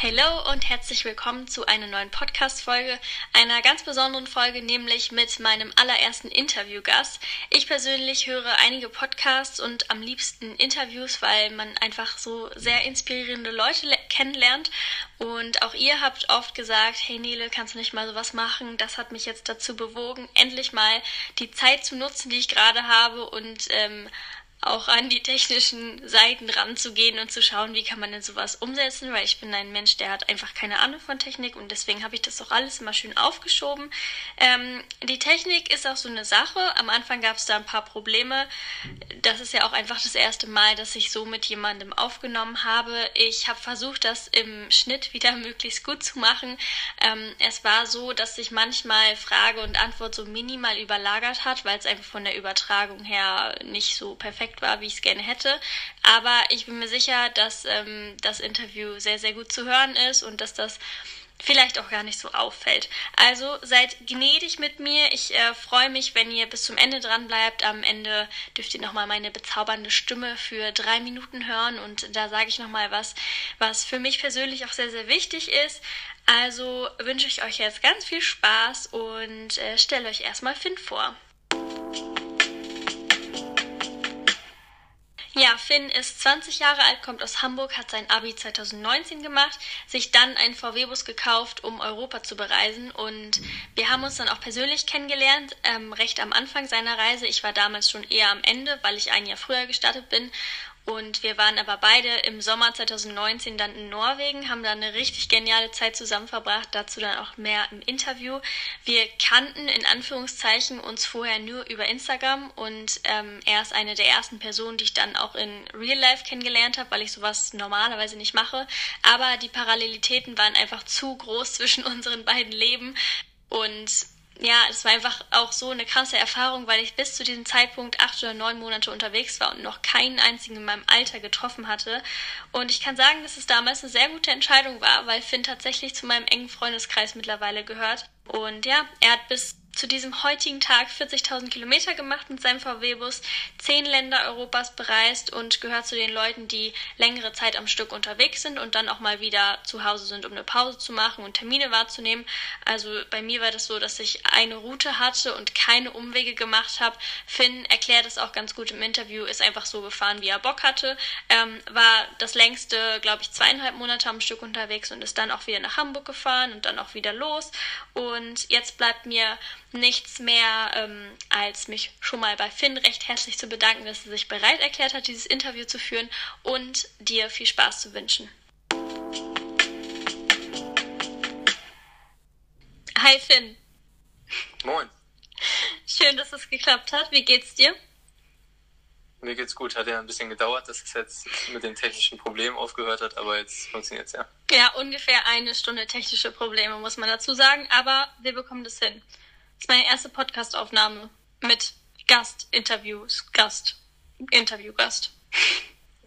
Hallo und herzlich willkommen zu einer neuen Podcast-Folge, einer ganz besonderen Folge, nämlich mit meinem allerersten Interviewgast. Ich persönlich höre einige Podcasts und am liebsten Interviews, weil man einfach so sehr inspirierende Leute kennenlernt. Und auch ihr habt oft gesagt, hey Nele, kannst du nicht mal sowas machen? Das hat mich jetzt dazu bewogen, endlich mal die Zeit zu nutzen, die ich gerade habe und ähm, auch an die technischen Seiten ranzugehen und zu schauen, wie kann man denn sowas umsetzen, weil ich bin ein Mensch, der hat einfach keine Ahnung von Technik und deswegen habe ich das auch alles immer schön aufgeschoben. Ähm, die Technik ist auch so eine Sache. Am Anfang gab es da ein paar Probleme. Das ist ja auch einfach das erste Mal, dass ich so mit jemandem aufgenommen habe. Ich habe versucht, das im Schnitt wieder möglichst gut zu machen. Ähm, es war so, dass sich manchmal Frage und Antwort so minimal überlagert hat, weil es einfach von der Übertragung her nicht so perfekt perfekt war, wie ich es gerne hätte. Aber ich bin mir sicher, dass ähm, das Interview sehr, sehr gut zu hören ist und dass das vielleicht auch gar nicht so auffällt. Also seid gnädig mit mir. Ich äh, freue mich, wenn ihr bis zum Ende dran bleibt. Am Ende dürft ihr nochmal meine bezaubernde Stimme für drei Minuten hören und da sage ich nochmal was, was für mich persönlich auch sehr, sehr wichtig ist. Also wünsche ich euch jetzt ganz viel Spaß und äh, stelle euch erstmal Finn vor. Ja, Finn ist 20 Jahre alt, kommt aus Hamburg, hat sein Abi 2019 gemacht, sich dann einen VW-Bus gekauft, um Europa zu bereisen. Und wir haben uns dann auch persönlich kennengelernt, ähm, recht am Anfang seiner Reise. Ich war damals schon eher am Ende, weil ich ein Jahr früher gestartet bin. Und wir waren aber beide im Sommer 2019 dann in Norwegen, haben da eine richtig geniale Zeit zusammen verbracht, dazu dann auch mehr im Interview. Wir kannten in Anführungszeichen uns vorher nur über Instagram und ähm, er ist eine der ersten Personen, die ich dann auch in Real Life kennengelernt habe, weil ich sowas normalerweise nicht mache. Aber die Parallelitäten waren einfach zu groß zwischen unseren beiden Leben und ja, es war einfach auch so eine krasse Erfahrung, weil ich bis zu diesem Zeitpunkt acht oder neun Monate unterwegs war und noch keinen einzigen in meinem Alter getroffen hatte. Und ich kann sagen, dass es damals eine sehr gute Entscheidung war, weil Finn tatsächlich zu meinem engen Freundeskreis mittlerweile gehört. Und ja, er hat bis zu diesem heutigen Tag 40.000 Kilometer gemacht mit seinem VW-Bus, zehn Länder Europas bereist und gehört zu den Leuten, die längere Zeit am Stück unterwegs sind und dann auch mal wieder zu Hause sind, um eine Pause zu machen und Termine wahrzunehmen. Also bei mir war das so, dass ich eine Route hatte und keine Umwege gemacht habe. Finn erklärt es auch ganz gut im Interview, ist einfach so gefahren, wie er Bock hatte. Ähm, war das längste, glaube ich, zweieinhalb Monate am Stück unterwegs und ist dann auch wieder nach Hamburg gefahren und dann auch wieder los. Und jetzt bleibt mir nichts mehr, ähm, als mich schon mal bei Finn recht herzlich zu bedanken, dass er sich bereit erklärt hat, dieses Interview zu führen und dir viel Spaß zu wünschen. Hi Finn. Moin. Schön, dass es geklappt hat. Wie geht's dir? Mir geht's gut. Hat ja ein bisschen gedauert, dass es jetzt mit den technischen Problemen aufgehört hat, aber jetzt funktioniert's ja. Ja, ungefähr eine Stunde technische Probleme, muss man dazu sagen, aber wir bekommen das hin. Das ist meine erste Podcastaufnahme mit Gast, Interviews, Gast, Interviewgast.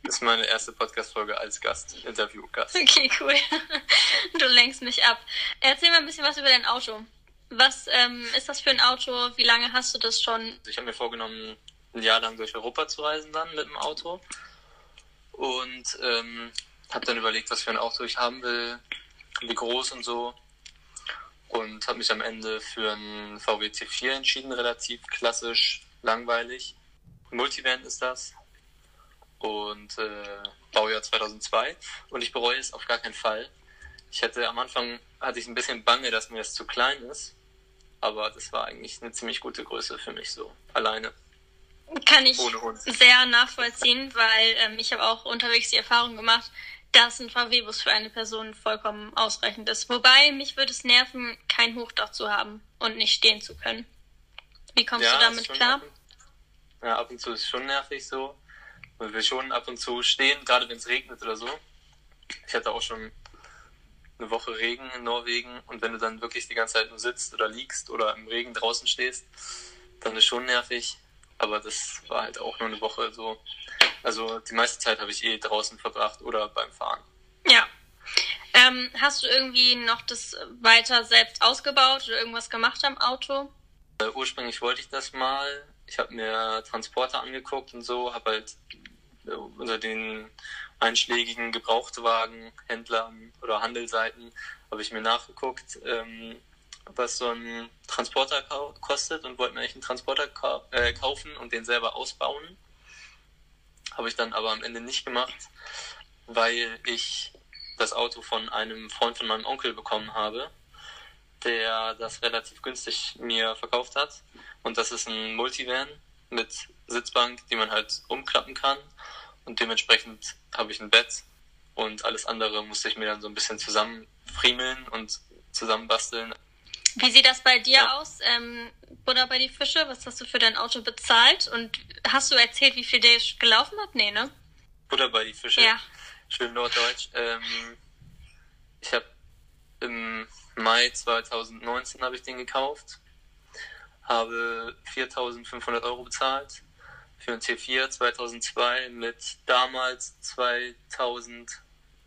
Das ist meine erste Podcast-Folge als Gast, Interview-Gast. Okay, cool. Du lenkst mich ab. Erzähl mal ein bisschen was über dein Auto. Was ähm, ist das für ein Auto? Wie lange hast du das schon? Ich habe mir vorgenommen, ein Jahr lang durch Europa zu reisen dann mit dem Auto. Und ähm, habe dann überlegt, was für ein Auto ich haben will, wie groß und so und habe mich am Ende für einen VW C4 entschieden, relativ klassisch, langweilig. Multivan ist das und äh, Baujahr 2002 und ich bereue es auf gar keinen Fall. Ich hätte am Anfang hatte ich ein bisschen Bange, dass mir das zu klein ist, aber das war eigentlich eine ziemlich gute Größe für mich so alleine. Kann ich sehr nachvollziehen, weil ähm, ich habe auch unterwegs die Erfahrung gemacht, dass ein VW-Bus für eine Person vollkommen ausreichend ist. Wobei mich würde es nerven, kein Hochdach zu haben und nicht stehen zu können. Wie kommst ja, du damit klar? Ab und, ja, ab und zu ist es schon nervig so. Man will schon ab und zu stehen, gerade wenn es regnet oder so. Ich hatte auch schon eine Woche Regen in Norwegen und wenn du dann wirklich die ganze Zeit nur sitzt oder liegst oder im Regen draußen stehst, dann ist schon nervig. aber das war halt auch nur eine Woche so. Also die meiste Zeit habe ich eh draußen verbracht oder beim Fahren. Ja. Ähm, hast du irgendwie noch das weiter selbst ausgebaut oder irgendwas gemacht am Auto? Äh, ursprünglich wollte ich das mal. Ich habe mir Transporter angeguckt und so, habe halt äh, unter den einschlägigen Gebrauchtwagenhändlern oder Handelsseiten habe ich mir nachgeguckt, ähm, was so ein Transporter kostet und wollte mir eigentlich einen Transporter kau äh, kaufen und den selber ausbauen. Habe ich dann aber am Ende nicht gemacht, weil ich das Auto von einem Freund von meinem Onkel bekommen habe, der das relativ günstig mir verkauft hat. Und das ist ein Multivan mit Sitzbank, die man halt umklappen kann. Und dementsprechend habe ich ein Bett und alles andere musste ich mir dann so ein bisschen zusammenfriemeln und zusammenbasteln. Wie sieht das bei dir ja. aus? Ähm, Butter bei die Fische, was hast du für dein Auto bezahlt? Und hast du erzählt, wie viel der gelaufen hat? Nee, ne? Butter bei die Fische. Ja. Schön norddeutsch. Ähm, ich habe im Mai 2019 habe ich den gekauft, habe 4.500 Euro bezahlt für ein T4 2002 mit damals 2000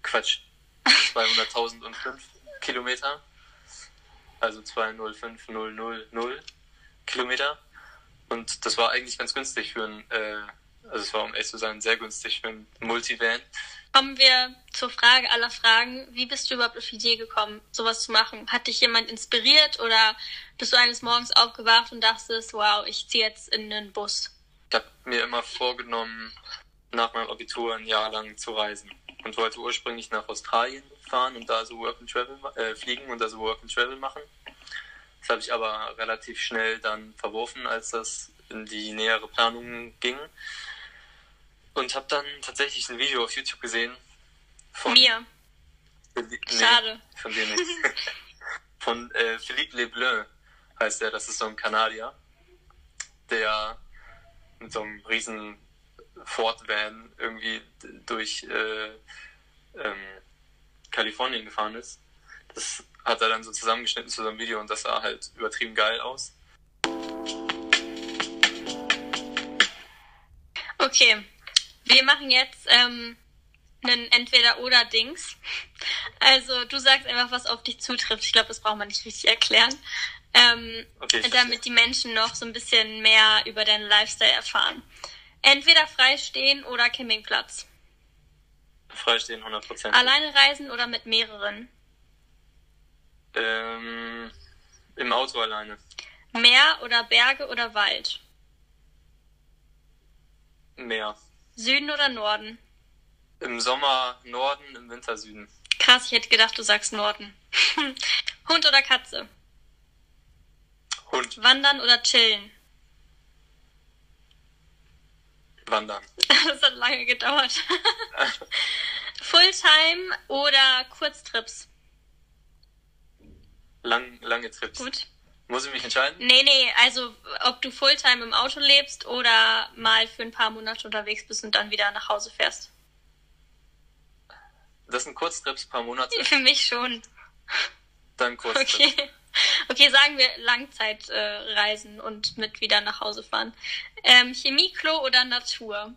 Quatsch 200.005 Kilometer also 205.000 Kilometer. Und das war eigentlich ganz günstig für ein, äh, also es war um echt zu sein, sehr günstig für ein Multivan. Kommen wir zur Frage aller Fragen. Wie bist du überhaupt auf die Idee gekommen, sowas zu machen? Hat dich jemand inspiriert oder bist du eines Morgens aufgewacht und dachtest, wow, ich ziehe jetzt in den Bus? Ich habe mir immer vorgenommen, nach meinem Abitur ein Jahr lang zu reisen und wollte ursprünglich nach Australien fahren und da so Work and Travel äh, fliegen und da so Work and Travel machen. Das habe ich aber relativ schnell dann verworfen, als das in die nähere Planung ging. Und habe dann tatsächlich ein Video auf YouTube gesehen. Von mir. Nee, Schade. Von dir nicht. von äh, Philippe Lebleu heißt er. Das ist so ein Kanadier, der mit so einem riesen Ford-Van irgendwie durch äh, ähm, Kalifornien gefahren ist. Das hat er dann so zusammengeschnitten zu so einem Video und das sah halt übertrieben geil aus. Okay, wir machen jetzt ähm, einen Entweder-Oder-Dings. Also du sagst einfach, was auf dich zutrifft. Ich glaube, das braucht man nicht richtig erklären. Ähm, okay, damit die Menschen noch so ein bisschen mehr über deinen Lifestyle erfahren. Entweder freistehen oder Campingplatz. Freistehen 100%. Alleine reisen oder mit mehreren? Ähm, Im Auto alleine. Meer oder Berge oder Wald? Meer. Süden oder Norden? Im Sommer Norden, im Winter Süden. Krass, ich hätte gedacht, du sagst Norden. Hund oder Katze? Hund. Wandern oder chillen? Wandern. das hat lange gedauert. Fulltime oder Kurztrips? Lang, lange Trips. Gut. Muss ich mich entscheiden? Nee, nee, also ob du Fulltime im Auto lebst oder mal für ein paar Monate unterwegs bist und dann wieder nach Hause fährst. Das sind Kurztrips, paar Monate? Für mich schon. Dann Kurztrips. Okay. Okay, sagen wir Langzeitreisen äh, und mit wieder nach Hause fahren. Ähm, Chemieklo oder Natur?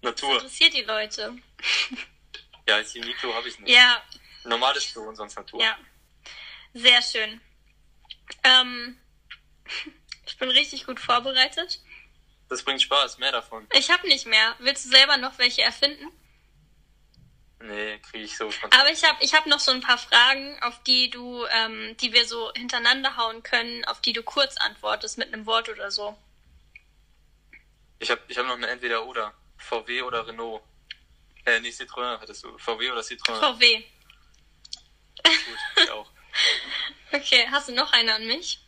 Natur. Das interessiert die Leute. Ja, Chemieklo habe ich nicht. Ja. Normales Klo und sonst Natur. Ja. Sehr schön. Ähm, ich bin richtig gut vorbereitet. Das bringt Spaß, mehr davon. Ich habe nicht mehr. Willst du selber noch welche erfinden? Nee, kriege ich so spontan. Aber ich habe ich hab noch so ein paar Fragen, auf die du, ähm, die wir so hintereinander hauen können, auf die du kurz antwortest mit einem Wort oder so. Ich habe ich hab noch eine Entweder-Oder. VW oder Renault. Äh, nicht Citroën hattest du. VW oder Citroën? VW. Gut, ich auch. okay, hast du noch eine an mich?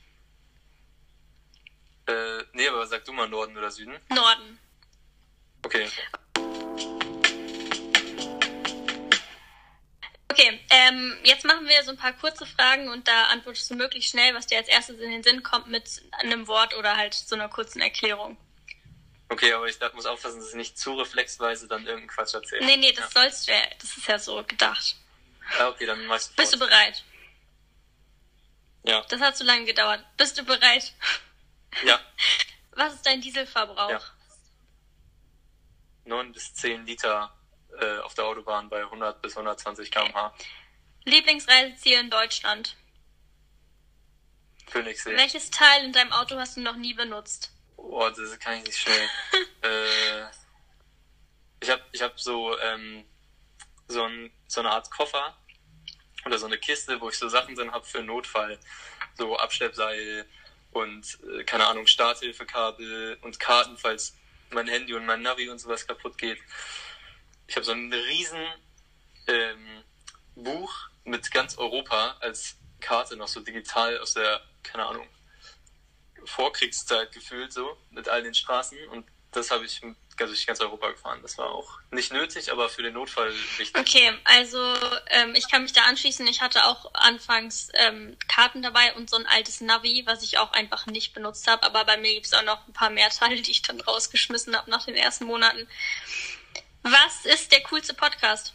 Äh, nee, aber sag du mal Norden oder Süden? Norden. Okay. Okay, ähm, jetzt machen wir so ein paar kurze Fragen und da antwortest du möglichst schnell, was dir als erstes in den Sinn kommt, mit einem Wort oder halt so einer kurzen Erklärung. Okay, aber ich muss aufpassen, dass ich nicht zu reflexweise dann irgendeinen Quatsch erzähle. Nee, nee, das ja. sollst du ja, das ist ja so gedacht. Ah, okay, dann machst du Bist du bereit? Ja. Das hat zu lange gedauert. Bist du bereit? Ja. Was ist dein Dieselverbrauch? Ja. 9 bis 10 Liter äh, auf der Autobahn bei 100 bis 120 km/h. Lieblingsreiseziel in Deutschland? Königssee. Welches Teil in deinem Auto hast du noch nie benutzt? Oh, das kann ich nicht schnell. äh, ich habe ich hab so, ähm, so, ein, so eine Art Koffer oder so eine Kiste, wo ich so Sachen drin habe für einen Notfall. So Abschleppseil und, äh, keine Ahnung, Starthilfekabel und Karten, falls mein Handy und mein Navi und sowas kaputt geht. Ich habe so ein riesen ähm, Buch mit ganz Europa als Karte noch so digital aus der, keine Ahnung, Vorkriegszeit gefühlt so, mit all den Straßen und das habe ich durch ganz Europa gefahren. Das war auch nicht nötig, aber für den Notfall wichtig. Okay, also ähm, ich kann mich da anschließen. Ich hatte auch anfangs ähm, Karten dabei und so ein altes Navi, was ich auch einfach nicht benutzt habe. Aber bei mir gibt es auch noch ein paar mehr Teile, die ich dann rausgeschmissen habe nach den ersten Monaten. Was ist der coolste Podcast?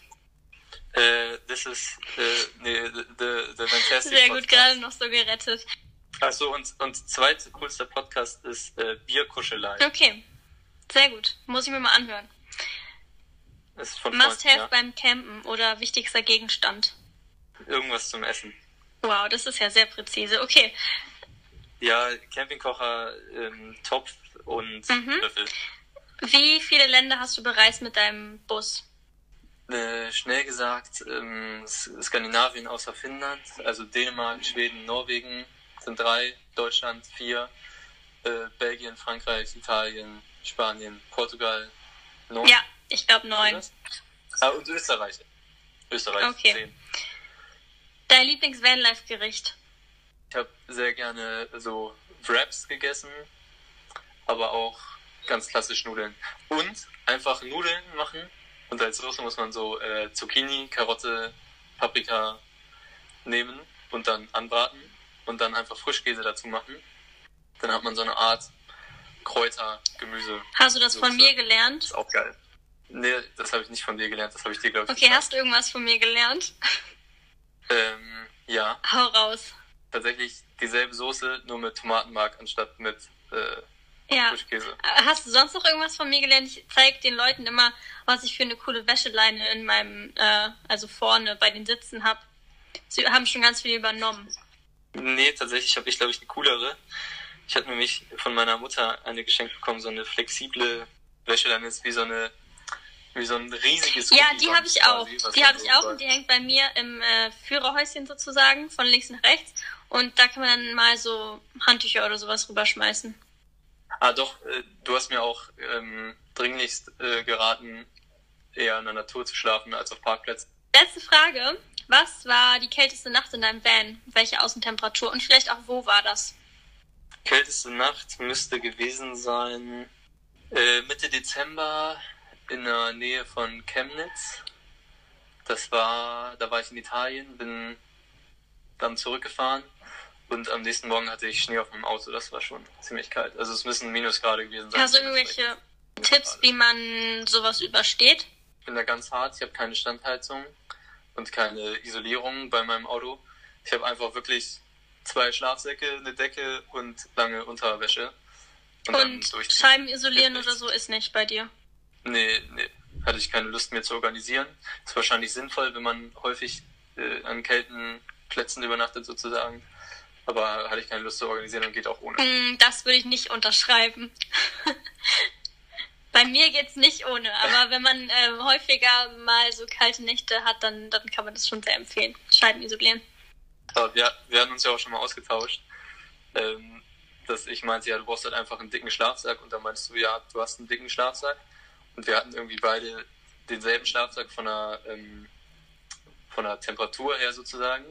Äh, das ist äh, nee, the, the, the Fantastic Sehr gut, gerade noch so gerettet. Achso, und, und zweite coolster Podcast ist äh, Bierkuschelei. Okay, sehr gut. Muss ich mir mal anhören. Das ist von Must Freunden, have beim Campen oder wichtigster Gegenstand? ja. Irgendwas zum Essen. Wow, das ist ja sehr präzise. Okay, Ja, Campingkocher, ähm, Topf und Mhm. Löffel. Wie viele Länder hast du bereist mit deinem Bus? Äh, schnell gesagt, ähm, Skandinavien außer Finnland, also Dänemark, Schweden, Norwegen sind drei, Deutschland vier, äh, Belgien, Frankreich, Italien, Spanien, Portugal, neun. Ja, ich glaube neun. Ah, und Österreich. Österreich Okay. zehn. Dein Lieblings-Vanlife-Gericht? Ich habe sehr gerne so Wraps gegessen, aber auch ganz klassisch Nudeln. Und einfach Nudeln machen und als Soße muss man so äh, Zucchini, Karotte, Paprika nehmen und dann anbraten und dann einfach Frischkäse dazu machen. Dann hat man so eine Art Kräuter, Gemüse. Hast du das von mir gelernt? Ist auch geil. Nee, das habe ich nicht von dir gelernt, das habe ich dir, glaube ich, Okay, hast du irgendwas von mir gelernt? Ähm, ja, Hau raus. tatsächlich dieselbe Soße, nur mit Tomatenmark anstatt mit äh, Ja. Hast du sonst noch irgendwas von mir gelernt? Ich zeige den Leuten immer, was ich für eine coole Wäscheleine in meinem, äh, also vorne bei den Sitzen habe. Sie haben schon ganz viel übernommen. Nee, tatsächlich habe ich, glaube ich, eine coolere. Ich hatte nämlich von meiner Mutter eine geschenkt bekommen, so eine flexible Wäscheleine, ist wie so eine, wie so ein riesiges Ja, die habe ich auch. Die habe ich auch und die hängt bei mir im äh, Führerhäuschen sozusagen, von links nach rechts. Und da kann man dann mal so Handtücher oder sowas rüberschmeißen. Ah, doch, äh, du hast mir auch ähm, dringlichst äh, geraten, eher in der Natur zu schlafen als auf Parkplätzen. Letzte Frage. Was war die kälteste Nacht in deinem Van? Welche Außentemperatur? Und vielleicht auch, wo war das? Kälteste Nacht müsste gewesen sein äh, Mitte Dezember in der Nähe von Chemnitz. Das war, da war ich in Italien, bin dann zurückgefahren und am nächsten Morgen hatte ich Schnee auf meinem Auto. Das war schon ziemlich kalt. Also es müssen Minusgrade gewesen sein. Hast du irgendwelche Tipps, wie man sowas übersteht? Ich bin da ganz hart. Ich habe keine Standheizung und keine Isolierung bei meinem Auto. Ich habe einfach wirklich zwei Schlafsäcke, eine Decke und lange Unterwäsche. Und, dann Und durchziehen. Scheiben isolieren oder so ist nicht bei dir. Nee, nee, hatte ich keine Lust mehr zu organisieren. Ist wahrscheinlich sinnvoll, wenn man häufig äh, an kalten Plätzen übernachtet sozusagen. Aber hatte ich keine Lust zu organisieren und geht auch ohne. Mm, Das würde ich nicht unterschreiben. Bei mir geht's nicht ohne, aber wenn man äh, häufiger mal so kalte Nächte hat, dann, dann kann man das schon sehr empfehlen. Scheiben isolieren. Aber wir, wir hatten uns ja auch schon mal ausgetauscht, ähm, dass ich meinte, ja, du brauchst halt einfach einen dicken Schlafsack und dann meinst du, ja, du hast einen dicken Schlafsack. Und wir hatten irgendwie beide denselben Schlafsack von der, ähm, von der Temperatur her sozusagen.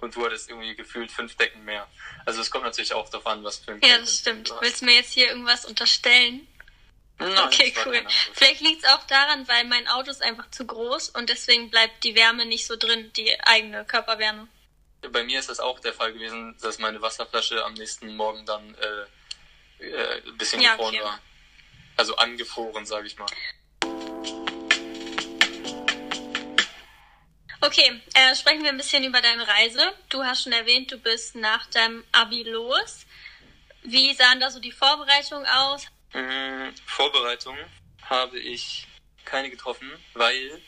Und du hattest irgendwie gefühlt fünf Decken mehr. Also es kommt natürlich auch darauf an, was für ein Ja, das stimmt. Willst du mir jetzt hier irgendwas unterstellen? Nein, okay, cool. Vielleicht liegt's auch daran, weil mein Auto ist einfach zu groß und deswegen bleibt die Wärme nicht so drin, die eigene Körperwärme. Bei mir ist das auch der Fall gewesen, dass meine Wasserflasche am nächsten Morgen dann äh, äh, ein bisschen Ja, gefroren okay. war. Also angefroren, sage ich mal. Okay, äh, sprechen wir ein bisschen über deine Reise. Du hast schon erwähnt, du bist nach deinem Abi los. Wie sahen da so die Vorbereitungen aus? Mhm, Vorbereitungen habe ich keine getroffen, weil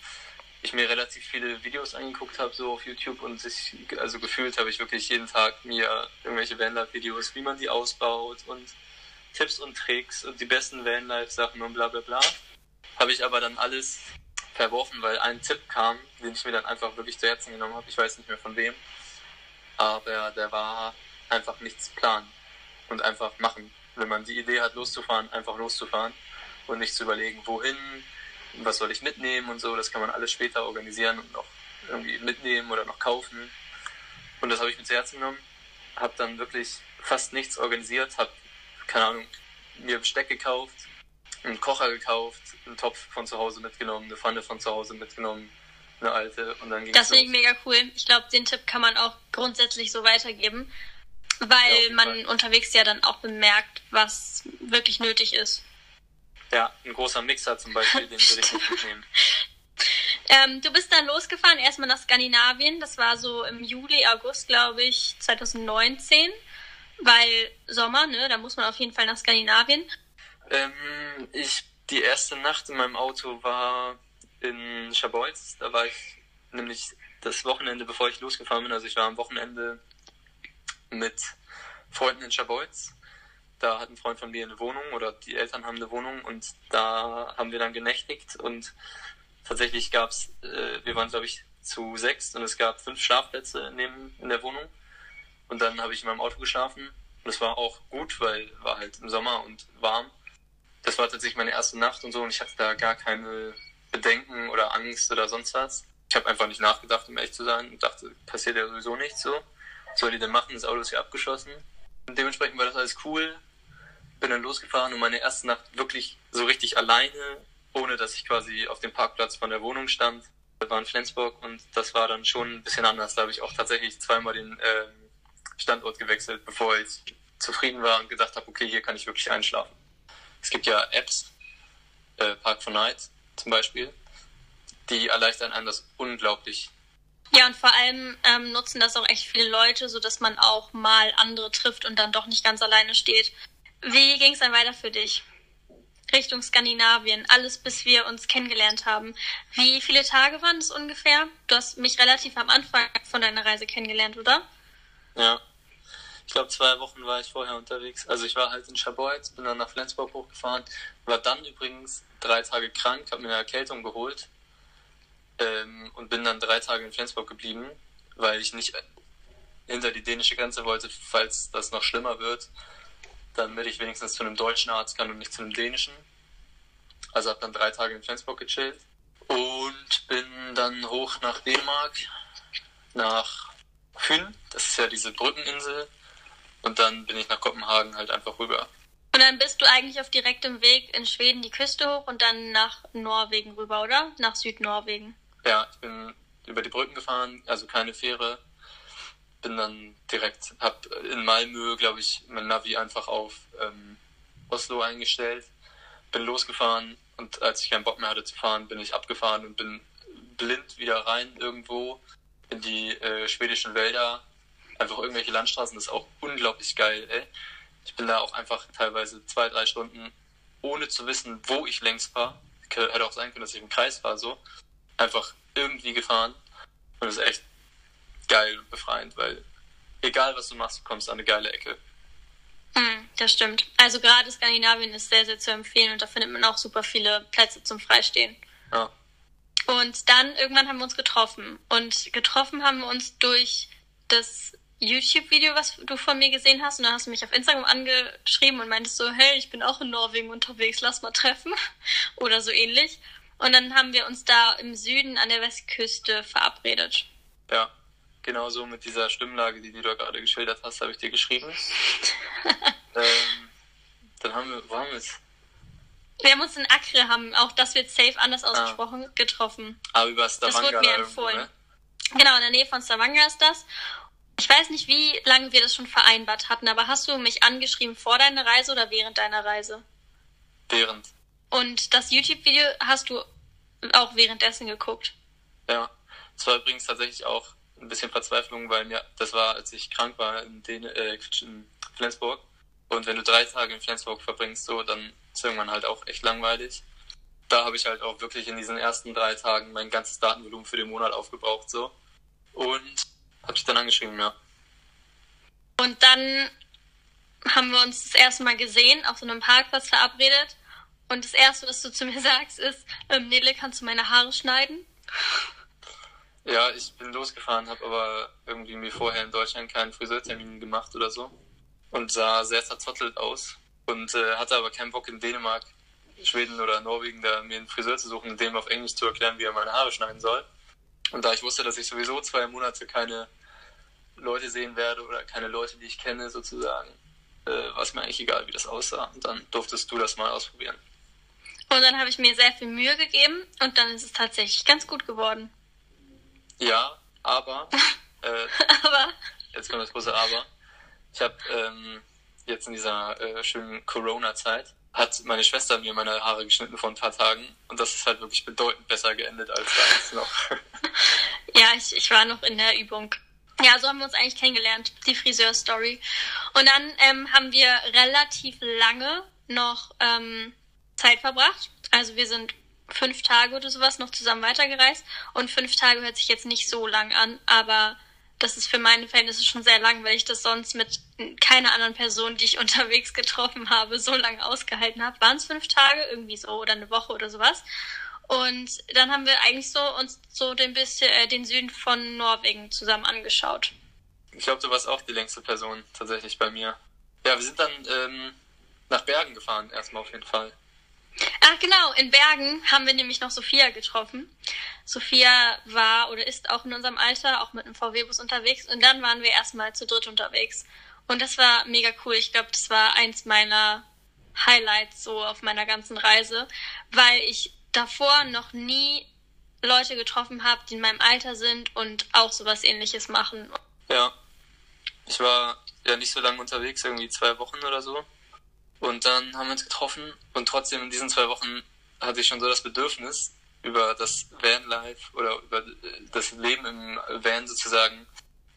ich mir relativ viele Videos angeguckt habe, so auf YouTube und sich, also gefühlt habe ich wirklich jeden Tag mir irgendwelche Vanlife-Videos, wie man die ausbaut und Tipps und Tricks und die besten Vanlife-Sachen und bla bla bla. Habe ich aber dann alles verworfen, weil ein Tipp kam, den ich mir dann einfach wirklich zu Herzen genommen habe. Ich weiß nicht mehr von wem, aber der war einfach nichts planen und einfach machen. Wenn man die Idee hat, loszufahren, einfach loszufahren und nicht zu überlegen, wohin, was soll ich mitnehmen und so. Das kann man alles später organisieren und noch irgendwie mitnehmen oder noch kaufen. Und das habe ich mir zu Herzen genommen. Habe dann wirklich fast nichts organisiert, habe, keine Ahnung, mir Besteck gekauft, einen Kocher gekauft, einen Topf von zu Hause mitgenommen, eine Pfanne von zu Hause mitgenommen, eine alte und dann ging Das finde ich mega cool. Ich glaube, den Tipp kann man auch grundsätzlich so weitergeben, weil ja, man Fall. unterwegs ja dann auch bemerkt, was wirklich nötig ist. Ja, ein großer Mixer zum Beispiel, den würde ich nicht mitnehmen. Ähm, du bist dann losgefahren, erstmal nach Skandinavien. Das war so im Juli, August, glaube ich, 2019. Weil Sommer, ne, da muss man auf jeden Fall nach Skandinavien. Ähm, ich, die erste Nacht in meinem Auto war in Schabolz. Da war ich nämlich das Wochenende, bevor ich losgefahren bin. Also ich war am Wochenende mit Freunden in Schabolz. Da hat ein Freund von mir eine Wohnung oder die Eltern haben eine Wohnung und da haben wir dann genächtigt und tatsächlich gab's, äh, wir waren glaube ich zu sechs und es gab fünf Schlafplätze in, dem, in der Wohnung und dann habe ich in meinem Auto geschlafen und es war auch gut, weil war halt im Sommer und warm das war tatsächlich meine erste Nacht und so und ich hatte da gar keine Bedenken oder Angst oder sonst was. Ich habe einfach nicht nachgedacht, um ehrlich zu sein und dachte, passiert ja sowieso nichts so. Was soll die denn machen? Das Auto ist ja abgeschossen. Und dementsprechend war das alles cool. Bin dann losgefahren und meine erste Nacht wirklich so richtig alleine, ohne dass ich quasi auf dem Parkplatz von der Wohnung stand. Das war in Flensburg und das war dann schon ein bisschen anders. Da habe ich auch tatsächlich zweimal den äh, Standort gewechselt, bevor ich zufrieden war und gedacht habe, okay, hier kann ich wirklich einschlafen. Es gibt ja Apps, äh, Park for Night zum Beispiel, die erleichtern einem das unglaublich. Ja, und vor allem ähm, nutzen das auch echt viele Leute, sodass man auch mal andere trifft und dann doch nicht ganz alleine steht. Wie ging es dann weiter für dich? Richtung Skandinavien, alles bis wir uns kennengelernt haben. Wie viele Tage waren es ungefähr? Du hast mich relativ am Anfang von deiner Reise kennengelernt, oder? Ja, ich glaube, zwei Wochen war ich vorher unterwegs. Also ich war halt in Schabolz, bin dann nach Flensburg hochgefahren, war dann übrigens drei Tage krank, habe mir eine Erkältung geholt ähm, und bin dann drei Tage in Flensburg geblieben, weil ich nicht hinter die dänische Grenze wollte, falls das noch schlimmer wird, damit ich wenigstens zu einem deutschen Arzt kann und nicht zu einem dänischen. Also habe dann drei Tage in Flensburg gechillt und bin dann hoch nach Dänemark, nach Fyn, das ist ja diese Brückeninsel, und dann bin ich nach Kopenhagen halt einfach rüber. Und dann bist du eigentlich auf direktem Weg in Schweden die Küste hoch und dann nach Norwegen rüber, oder? Nach Südnorwegen. Ja, ich bin über die Brücken gefahren, also keine Fähre. Bin dann direkt, hab in Malmö, glaube ich, mein Navi einfach auf ähm, Oslo eingestellt. Bin losgefahren und als ich keinen Bock mehr hatte zu fahren, bin ich abgefahren und bin blind wieder rein irgendwo in die äh, schwedischen Wälder einfach irgendwelche Landstraßen, das ist auch unglaublich geil, ey. Ich bin da auch einfach teilweise zwei, drei Stunden, ohne zu wissen, wo ich längs war. Hätte auch sein können, dass ich im Kreis war, so. Einfach irgendwie gefahren. Und das ist echt geil und befreiend, weil egal was du machst, du kommst an eine geile Ecke. Hm, das stimmt. Also gerade Skandinavien ist sehr, sehr zu empfehlen und da findet man auch super viele Plätze zum Freistehen. Ja. Und dann irgendwann haben wir uns getroffen. Und getroffen haben wir uns durch das YouTube-Video, was du von mir gesehen hast, und dann hast du mich auf Instagram angeschrieben und meintest so, hey, ich bin auch in Norwegen unterwegs, lass mal treffen. Oder so ähnlich. Und dann haben wir uns da im Süden an der Westküste verabredet. Ja, genau so mit dieser Stimmlage, die du da gerade geschildert hast, habe ich dir geschrieben. ähm, dann haben wir, wo haben wir es? Wir haben uns in Acre, haben auch, das wird safe anders ah. ausgesprochen, ah. getroffen. Aber über Stavanger. Das wurde mir empfohlen. Ne? Genau, in der Nähe von Stavanger ist das. Ich weiß nicht, wie lange wir das schon vereinbart hatten, aber hast du mich angeschrieben vor deiner Reise oder während deiner Reise? Während. Und das YouTube-Video hast du auch währenddessen geguckt? Ja. Das war übrigens tatsächlich auch ein bisschen Verzweiflung, weil mir, das war, als ich krank war in, Den äh, in Flensburg. Und wenn du drei Tage in Flensburg verbringst, so, dann ist irgendwann halt auch echt langweilig. Da habe ich halt auch wirklich in diesen ersten drei Tagen mein ganzes Datenvolumen für den Monat aufgebraucht, so. Und habe ich dann angeschrieben, ja. Und dann haben wir uns das erste Mal gesehen, auf so einem Parkplatz verabredet. Und das erste, was du zu mir sagst, ist, ähm, Nele, kannst du meine Haare schneiden? Ja, ich bin losgefahren, habe aber irgendwie mir vorher in Deutschland keinen Friseurtermin gemacht oder so und sah sehr zerzottelt aus und äh, hatte aber keinen Bock in Dänemark, Schweden oder Norwegen da mir einen Friseur zu suchen, dem auf Englisch zu erklären, wie er meine Haare schneiden soll. Und da ich wusste, dass ich sowieso zwei Monate keine Leute sehen werde oder keine Leute, die ich kenne sozusagen, äh, war es mir eigentlich egal, wie das aussah. Und dann durftest du das mal ausprobieren. Und dann habe ich mir sehr viel Mühe gegeben und dann ist es tatsächlich ganz gut geworden. Ja, aber. Äh, aber. Jetzt kommt das große Aber. Ich habe ähm, jetzt in dieser äh, schönen Corona-Zeit hat meine Schwester mir meine Haare geschnitten vor ein paar Tagen und das ist halt wirklich bedeutend besser geendet als damals noch. ja, ich, ich war noch in der Übung. Ja, so haben wir uns eigentlich kennengelernt, die Friseur-Story. Und dann ähm, haben wir relativ lange noch ähm, Zeit verbracht. Also wir sind fünf Tage oder sowas noch zusammen weitergereist. Und fünf Tage hört sich jetzt nicht so lang an, aber das ist für meine Verhältnisse schon sehr lang, weil ich das sonst mit keiner anderen Person, die ich unterwegs getroffen habe, so lange ausgehalten habe. Waren es fünf Tage, irgendwie so, oder eine Woche oder sowas. Und dann haben wir eigentlich so uns so den bisschen äh, den Süden von Norwegen zusammen angeschaut. Ich glaube, du warst auch die längste Person tatsächlich bei mir. Ja, wir sind dann ähm, nach Bergen gefahren, erstmal auf jeden Fall. Ach genau, in Bergen haben wir nämlich noch Sophia getroffen. Sophia war oder ist auch in unserem Alter, auch mit einem VW-Bus unterwegs. Und dann waren wir erstmal zu dritt unterwegs. Und das war mega cool. Ich glaube, das war eins meiner Highlights so auf meiner ganzen Reise, weil ich davor noch nie Leute getroffen habe, die in meinem Alter sind und auch sowas ähnliches machen. Ja. Ich war ja nicht so lange unterwegs, irgendwie zwei Wochen oder so. Und dann haben wir uns getroffen und trotzdem in diesen zwei Wochen hatte ich schon so das Bedürfnis, über das Vanlife oder über das Leben im Van sozusagen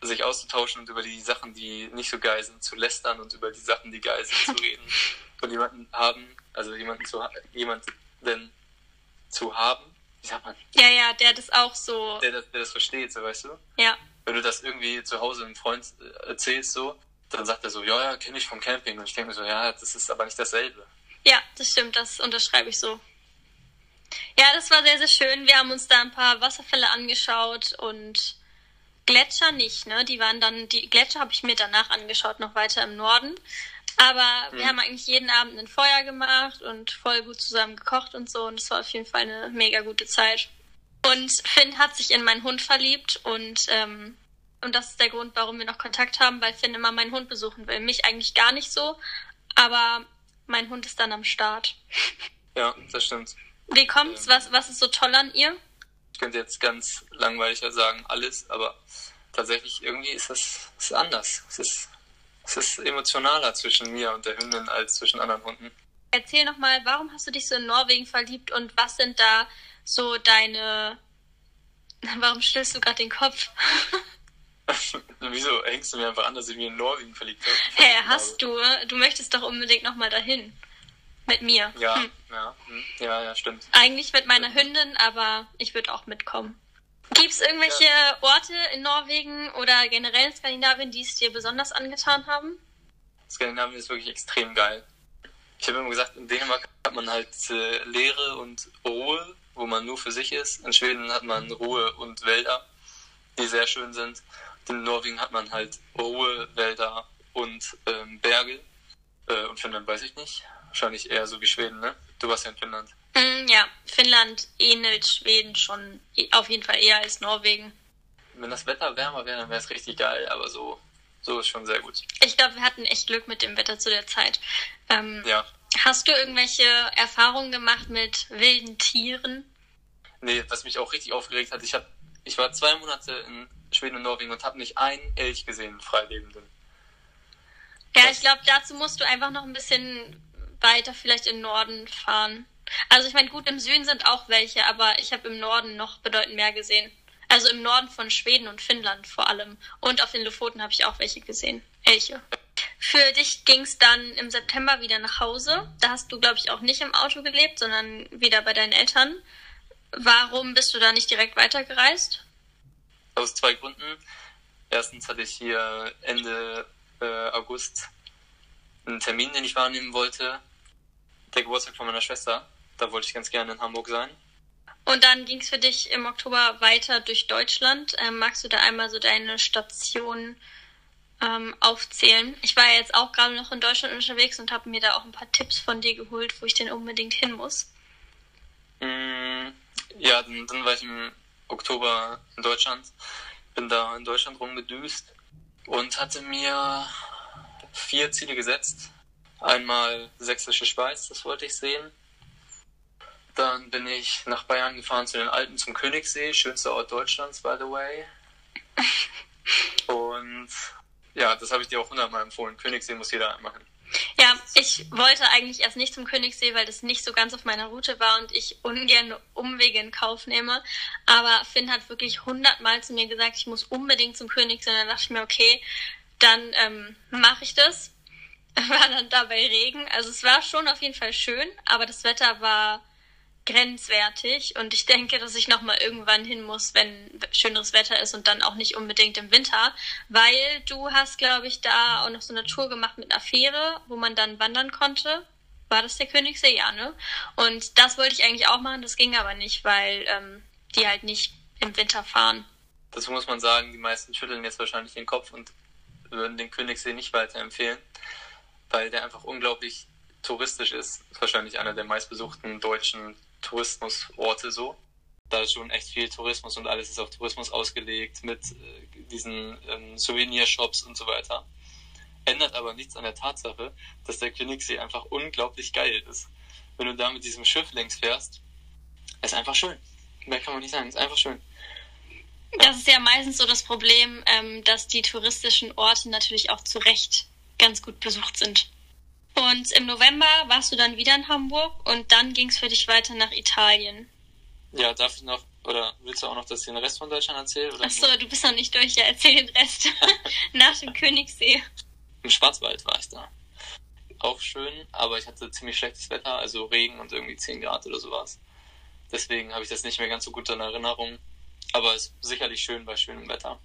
sich auszutauschen und über die Sachen, die nicht so geil sind, zu lästern und über die Sachen, die geil sind, zu reden. Und jemanden haben, also jemanden zu jemanden zu haben, wie sagt man? Ja, ja, der das auch so. Der, der das versteht, so weißt du? Ja. Wenn du das irgendwie zu Hause einem Freund erzählst, so, dann sagt er so, ja, ja, kenne ich vom Camping. Und ich denke mir so, ja, das ist aber nicht dasselbe. Ja, das stimmt, das unterschreibe ich so. Ja, das war sehr, sehr schön. Wir haben uns da ein paar Wasserfälle angeschaut und Gletscher nicht, ne? Die waren dann, die Gletscher habe ich mir danach angeschaut, noch weiter im Norden. Aber mhm. wir haben eigentlich jeden Abend ein Feuer gemacht und voll gut zusammen gekocht und so. Und es war auf jeden Fall eine mega gute Zeit. Und Finn hat sich in meinen Hund verliebt und ähm, und das ist der Grund, warum wir noch Kontakt haben, weil Finn immer meinen Hund besuchen will. Mich eigentlich gar nicht so, aber mein Hund ist dann am Start. Ja, das stimmt. Wie kommt's? Ähm, was, was ist so toll an ihr? Ich könnte jetzt ganz langweilig sagen, alles, aber tatsächlich irgendwie ist das ist anders. Es ist, es ist emotionaler zwischen mir und der Hündin als zwischen anderen Hunden. Erzähl nochmal, warum hast du dich so in Norwegen verliebt und was sind da so deine. Warum stellst du gerade den Kopf? Wieso hängst du mir einfach an, dass ich mich in Norwegen verliebt habe? Hä, hey, hast du? Du möchtest doch unbedingt nochmal dahin. Mit mir. Ja, hm. ja, hm. ja, ja, stimmt. Eigentlich mit meiner Hündin, aber ich würde auch mitkommen. Gibt es irgendwelche ja. Orte in Norwegen oder generell in Skandinavien, die es dir besonders angetan haben? Skandinavien ist wirklich extrem geil. Ich habe immer gesagt, in Dänemark hat man halt äh, Leere und Ruhe, wo man nur für sich ist. In Schweden hat man Ruhe und Wälder, die sehr schön sind in Norwegen hat man halt Ruhe, Wälder und ähm, Berge. Äh, und Finnland weiß ich nicht. Wahrscheinlich eher so wie Schweden, ne? Du warst ja in Finnland. Mm, ja, Finnland ähnelt Schweden schon auf jeden Fall eher als Norwegen. Wenn das Wetter wärmer wäre, dann wäre es richtig geil, aber so, so ist schon sehr gut. Ich glaube, wir hatten echt Glück mit dem Wetter zu der Zeit. Ähm, ja. Hast du irgendwelche Erfahrungen gemacht mit wilden Tieren? Nee, was mich auch richtig aufgeregt hat, ich, hab, ich war zwei Monate in Schweden und Norwegen und habe nicht einen Elch gesehen, Freilebenden. Ja, ich glaube, dazu musst du einfach noch ein bisschen weiter vielleicht im Norden fahren. Also ich meine, gut, im Süden sind auch welche, aber ich habe im Norden noch bedeutend mehr gesehen. Also im Norden von Schweden und Finnland vor allem. Und auf den Lofoten habe ich auch welche gesehen. Elche. Für dich ging es dann im September wieder nach Hause. Da hast du, glaube ich, auch nicht im Auto gelebt, sondern wieder bei deinen Eltern. Warum bist du da nicht direkt weitergereist? Aus zwei Gründen. Erstens hatte ich hier Ende äh, August einen Termin, den ich wahrnehmen wollte. Der Geburtstag von meiner Schwester. Da wollte ich ganz gerne in Hamburg sein. Und dann ging es für dich im Oktober weiter durch Deutschland. Ähm, magst du da einmal so deine Station ähm, aufzählen? Ich war ja jetzt auch gerade noch in Deutschland unterwegs und habe mir da auch ein paar Tipps von dir geholt, wo ich denn unbedingt hin muss. Mm, ja, dann, dann war ich im Oktober in Deutschland. Bin da in Deutschland rumgedüst und hatte mir vier Ziele gesetzt. Einmal Sächsische Schweiz, das wollte ich sehen. Dann bin ich nach Bayern gefahren zu den Alpen zum Königssee, schönster Ort Deutschlands, by the way. Und ja, das habe ich dir auch hundertmal empfohlen. Königssee muss jeder machen. Ja, ich wollte eigentlich erst nicht zum Königssee, weil das nicht so ganz auf meiner Route war und ich ungern Umwege in Kauf nehme. Aber Finn hat wirklich hundertmal zu mir gesagt, ich muss unbedingt zum Königssee. Und dann dachte ich mir, okay, dann ähm, mache ich das. War dann dabei Regen. Also es war schon auf jeden Fall schön, aber das Wetter war grenzwertig und ich denke, dass ich noch mal irgendwann hin muss, wenn schöneres Wetter ist und dann auch nicht unbedingt im Winter, weil du hast, glaube ich, da auch noch so eine Tour gemacht mit einer Fähre, wo man dann wandern konnte. War das der Königssee? Ja, ne? Und das wollte ich eigentlich auch machen, das ging aber nicht, weil ähm, die halt nicht im Winter fahren. Dazu muss man sagen, die meisten schütteln jetzt wahrscheinlich den Kopf und würden den Königssee nicht weiterempfehlen, weil der einfach unglaublich touristisch ist. ist wahrscheinlich einer der meistbesuchten deutschen Tourismusorte so. Da ist schon echt viel Tourismus und alles ist auf Tourismus ausgelegt mit äh, diesen ähm, Souvenirshops und so weiter. Ändert aber nichts an der Tatsache, dass der Königssee einfach unglaublich geil ist. Wenn du da mit diesem Schiff längs fährst, ist einfach schön. Mehr kann man nicht sagen, ist einfach schön. Das ist ja meistens so das Problem, ähm, dass die touristischen Orte natürlich auch zu Recht ganz gut besucht sind. Und im November warst du dann wieder in Hamburg und dann ging es für dich weiter nach Italien. Ja, darf ich noch, oder willst du auch noch, dass ich den Rest von Deutschland erzähle? Achso, du bist noch nicht durch, ja, erzähl den Rest. nach dem Königssee. Im Schwarzwald war ich da. Auch schön, aber ich hatte ziemlich schlechtes Wetter, also Regen und irgendwie 10 Grad oder sowas. Deswegen habe ich das nicht mehr ganz so gut in Erinnerung. Aber es ist sicherlich schön bei schönem Wetter.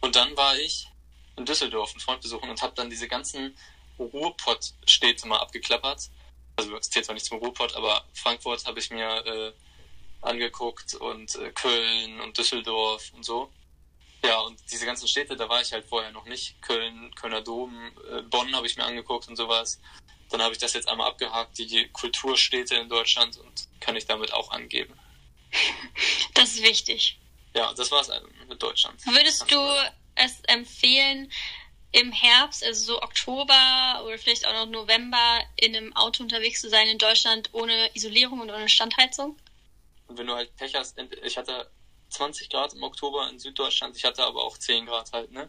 Und dann war ich in Düsseldorf einen Freund besuchen und habe dann diese ganzen Ruhrpott-Städte mal abgeklappert. Also es zählt zwar nicht zum Ruhrpott, aber Frankfurt habe ich mir äh, angeguckt und äh, Köln und Düsseldorf und so. Ja, und diese ganzen Städte, da war ich halt vorher noch nicht. Köln, Kölner Dom, äh, Bonn habe ich mir angeguckt und sowas. Dann habe ich das jetzt einmal abgehakt, die Kulturstädte in Deutschland und kann ich damit auch angeben. Das ist wichtig. Ja, das war's mit Deutschland. Würdest du es empfehlen, im Herbst, also so Oktober oder vielleicht auch noch November, in einem Auto unterwegs zu sein in Deutschland ohne Isolierung und ohne Standheizung? Und wenn du halt Pech hast, ich hatte 20 Grad im Oktober in Süddeutschland, ich hatte aber auch 10 Grad halt, ne?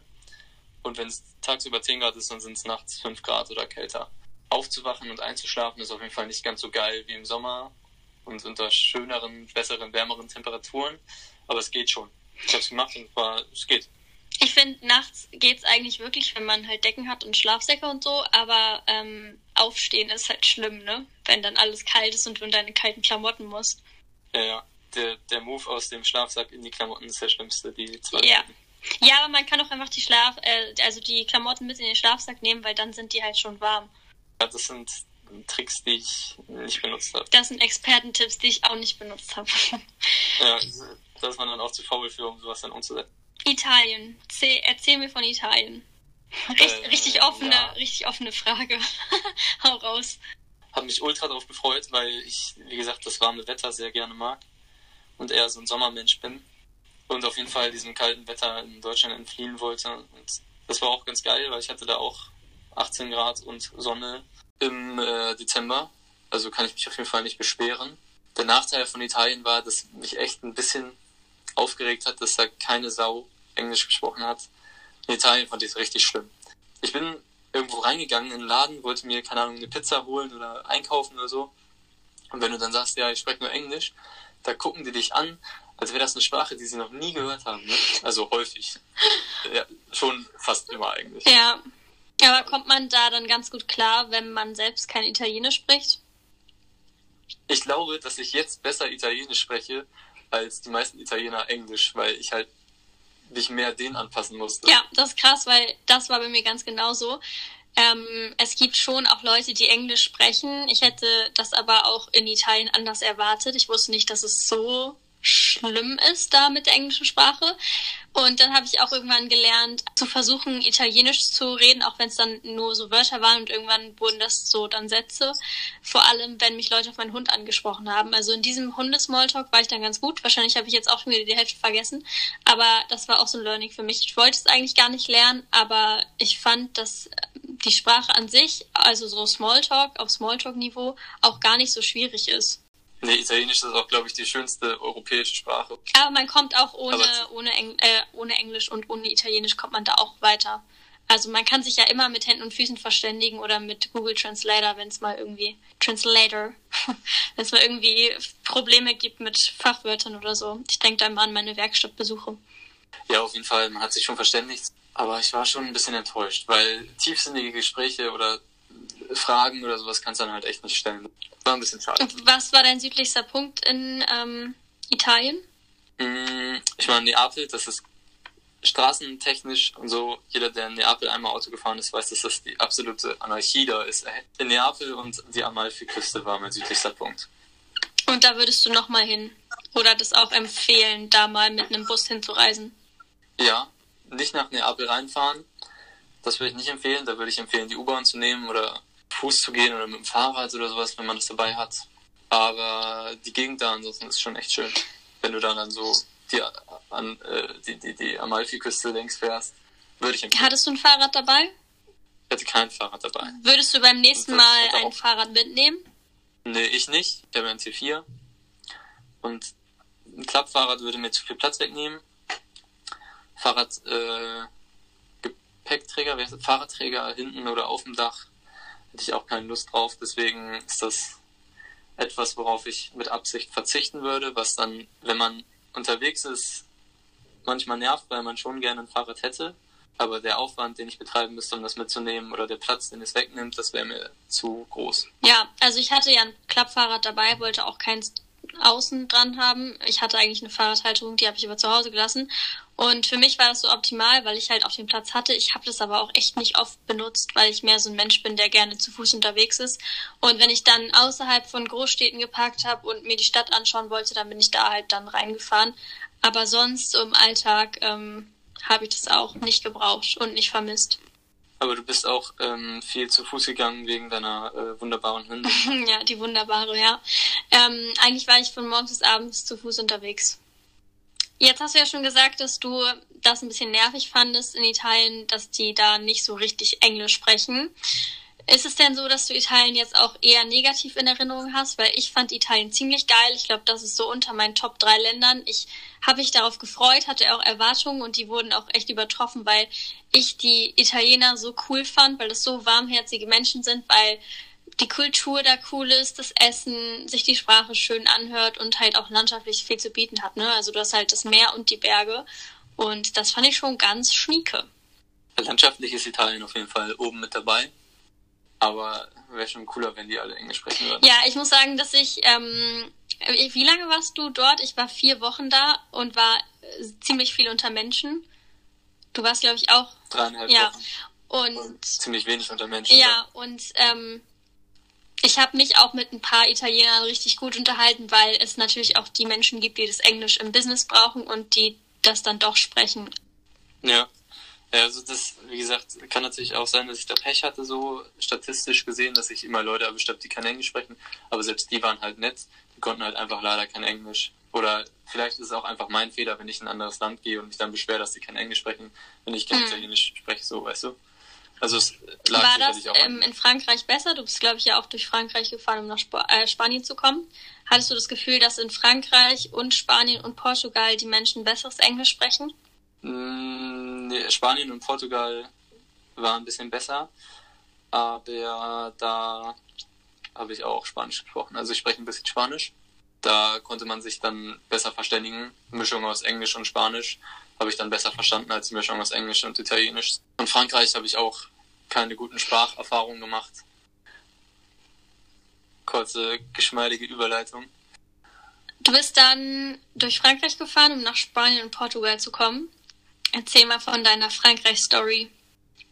Und wenn es tagsüber 10 Grad ist, dann sind es nachts 5 Grad oder kälter. Aufzuwachen und einzuschlafen ist auf jeden Fall nicht ganz so geil wie im Sommer und unter schöneren, besseren, wärmeren Temperaturen. Aber es geht schon. Ich habe es gemacht und war, es geht. Ich finde, nachts geht es eigentlich wirklich, wenn man halt Decken hat und Schlafsäcke und so, aber ähm, aufstehen ist halt schlimm, ne? Wenn dann alles kalt ist und du in deine kalten Klamotten musst. Ja, ja. Der, der Move aus dem Schlafsack in die Klamotten ist der schlimmste, die zwei. Ja. Ja, aber man kann auch einfach die Schlaf, äh, also die Klamotten mit in den Schlafsack nehmen, weil dann sind die halt schon warm. Ja, das sind Tricks, die ich nicht benutzt habe. Das sind Expertentipps, die ich auch nicht benutzt habe. ja, das war dann auch zu faul für, um sowas dann umzusetzen. Italien. Erzähl mir von Italien. Richt, äh, richtig offene, ja. richtig offene Frage. Hau raus. Hab mich ultra darauf gefreut, weil ich, wie gesagt, das warme Wetter sehr gerne mag und eher so ein Sommermensch bin und auf jeden Fall diesem kalten Wetter in Deutschland entfliehen wollte. Und das war auch ganz geil, weil ich hatte da auch 18 Grad und Sonne im äh, Dezember. Also kann ich mich auf jeden Fall nicht beschweren. Der Nachteil von Italien war, dass mich echt ein bisschen aufgeregt hat, dass da keine Sau Englisch gesprochen hat. In Italien fand ich es richtig schlimm. Ich bin irgendwo reingegangen in einen Laden, wollte mir, keine Ahnung, eine Pizza holen oder einkaufen oder so. Und wenn du dann sagst, ja, ich spreche nur Englisch, da gucken die dich an, als wäre das eine Sprache, die sie noch nie gehört haben. Ne? Also häufig. Ja, schon fast immer eigentlich. Ja. Aber kommt man da dann ganz gut klar, wenn man selbst kein Italienisch spricht? Ich glaube, dass ich jetzt besser Italienisch spreche als die meisten Italiener Englisch, weil ich halt mich mehr denen anpassen musste. Ja, das ist krass, weil das war bei mir ganz genauso. Ähm, es gibt schon auch Leute, die Englisch sprechen. Ich hätte das aber auch in Italien anders erwartet. Ich wusste nicht, dass es so schlimm ist da mit der englischen Sprache. Und dann habe ich auch irgendwann gelernt, zu versuchen, Italienisch zu reden, auch wenn es dann nur so Wörter waren und irgendwann wurden das so dann Sätze. Vor allem, wenn mich Leute auf meinen Hund angesprochen haben. Also in diesem Hundesmalltalk war ich dann ganz gut. Wahrscheinlich habe ich jetzt auch schon wieder die Hälfte vergessen. Aber das war auch so ein Learning für mich. Ich wollte es eigentlich gar nicht lernen, aber ich fand, dass die Sprache an sich, also so Smalltalk auf Smalltalk-Niveau, auch gar nicht so schwierig ist. Nee, Italienisch ist auch, glaube ich, die schönste europäische Sprache. Aber man kommt auch ohne, ohne, Eng äh, ohne Englisch und ohne Italienisch kommt man da auch weiter. Also man kann sich ja immer mit Händen und Füßen verständigen oder mit Google Translator, wenn es mal irgendwie Translator, wenn es mal irgendwie Probleme gibt mit Fachwörtern oder so. Ich denke da immer an meine Werkstattbesuche. Ja, auf jeden Fall. Man hat sich schon verständigt. Aber ich war schon ein bisschen enttäuscht, weil tiefsinnige Gespräche oder Fragen oder sowas kannst du dann halt echt nicht stellen. War ein bisschen schade. Was war dein südlichster Punkt in ähm, Italien? Mm, ich meine, Neapel, das ist straßentechnisch und so, jeder, der in Neapel einmal Auto gefahren ist, weiß, dass das die absolute Anarchie da ist. In Neapel und die Amalfi-Küste war mein südlichster Punkt. Und da würdest du nochmal hin? Oder das auch empfehlen, da mal mit einem Bus hinzureisen? Ja, nicht nach Neapel reinfahren. Das würde ich nicht empfehlen. Da würde ich empfehlen, die U-Bahn zu nehmen oder Fuß zu gehen oder mit dem Fahrrad oder sowas, wenn man das dabei hat. Aber die Gegend da ansonsten ist schon echt schön. Wenn du dann, dann so die, an, äh, die, die, die Amalfi-Küste längs fährst, würde ich empfehlen. Hattest du ein Fahrrad dabei? Ich hatte kein Fahrrad dabei. Würdest du beim nächsten Mal ein Fahrrad mitnehmen? Nee, ich nicht. Ich habe ein C4. Und ein Klappfahrrad würde mir zu viel Platz wegnehmen. Fahrrad, äh, Gepäckträger, Fahrradträger hinten oder auf dem Dach hätte ich auch keine Lust drauf. Deswegen ist das etwas, worauf ich mit Absicht verzichten würde, was dann, wenn man unterwegs ist, manchmal nervt, weil man schon gerne ein Fahrrad hätte. Aber der Aufwand, den ich betreiben müsste, um das mitzunehmen, oder der Platz, den es wegnimmt, das wäre mir zu groß. Ja, also ich hatte ja ein Klappfahrrad dabei, wollte auch keins außen dran haben. Ich hatte eigentlich eine Fahrradhalterung, die habe ich aber zu Hause gelassen. Und für mich war das so optimal, weil ich halt auch den Platz hatte. Ich habe das aber auch echt nicht oft benutzt, weil ich mehr so ein Mensch bin, der gerne zu Fuß unterwegs ist. Und wenn ich dann außerhalb von Großstädten geparkt habe und mir die Stadt anschauen wollte, dann bin ich da halt dann reingefahren. Aber sonst so im Alltag ähm, habe ich das auch nicht gebraucht und nicht vermisst. Aber du bist auch ähm, viel zu Fuß gegangen wegen deiner äh, wunderbaren Hündin. ja, die wunderbare, ja. Ähm, eigentlich war ich von morgens bis abends zu Fuß unterwegs. Jetzt hast du ja schon gesagt, dass du das ein bisschen nervig fandest in Italien, dass die da nicht so richtig Englisch sprechen. Ist es denn so, dass du Italien jetzt auch eher negativ in Erinnerung hast? Weil ich fand Italien ziemlich geil. Ich glaube, das ist so unter meinen Top drei Ländern. Ich habe mich darauf gefreut, hatte auch Erwartungen und die wurden auch echt übertroffen, weil ich die Italiener so cool fand, weil das so warmherzige Menschen sind, weil die Kultur da cool ist, das Essen, sich die Sprache schön anhört und halt auch landschaftlich viel zu bieten hat. Ne? Also du hast halt das Meer und die Berge und das fand ich schon ganz schnieke. Landschaftlich ist Italien auf jeden Fall oben mit dabei. Aber wäre schon cooler, wenn die alle Englisch sprechen würden. Ja, ich muss sagen, dass ich, ähm, wie lange warst du dort? Ich war vier Wochen da und war äh, ziemlich viel unter Menschen. Du warst, glaube ich, auch. Dreieinhalb ja. Wochen. Und, und ziemlich wenig unter Menschen. Ja, und ähm, ich habe mich auch mit ein paar Italienern richtig gut unterhalten, weil es natürlich auch die Menschen gibt, die das Englisch im Business brauchen und die das dann doch sprechen. Ja. Also das, wie gesagt, kann natürlich auch sein, dass ich da Pech hatte, so statistisch gesehen, dass ich immer Leute erwischt habe, die kein Englisch sprechen. Aber selbst die waren halt nett, die konnten halt einfach leider kein Englisch. Oder vielleicht ist es auch einfach mein Fehler, wenn ich in ein anderes Land gehe und mich dann beschwere, dass die kein Englisch sprechen, wenn ich kein hm. Italienisch spreche, so, weißt du? Also es lag War das auch ähm, in Frankreich besser? Du bist, glaube ich, ja auch durch Frankreich gefahren, um nach Sp äh, Spanien zu kommen. Hattest du das Gefühl, dass in Frankreich und Spanien und Portugal die Menschen besseres Englisch sprechen? Mm, nee, Spanien und Portugal waren ein bisschen besser, aber da habe ich auch Spanisch gesprochen. Also ich spreche ein bisschen Spanisch. Da konnte man sich dann besser verständigen. Mischung aus Englisch und Spanisch habe ich dann besser verstanden als die Mischung aus Englisch und Italienisch. In Frankreich habe ich auch keine guten Spracherfahrungen gemacht. Kurze, geschmeidige Überleitung. Du bist dann durch Frankreich gefahren, um nach Spanien und Portugal zu kommen. Erzähl mal von deiner Frankreich-Story.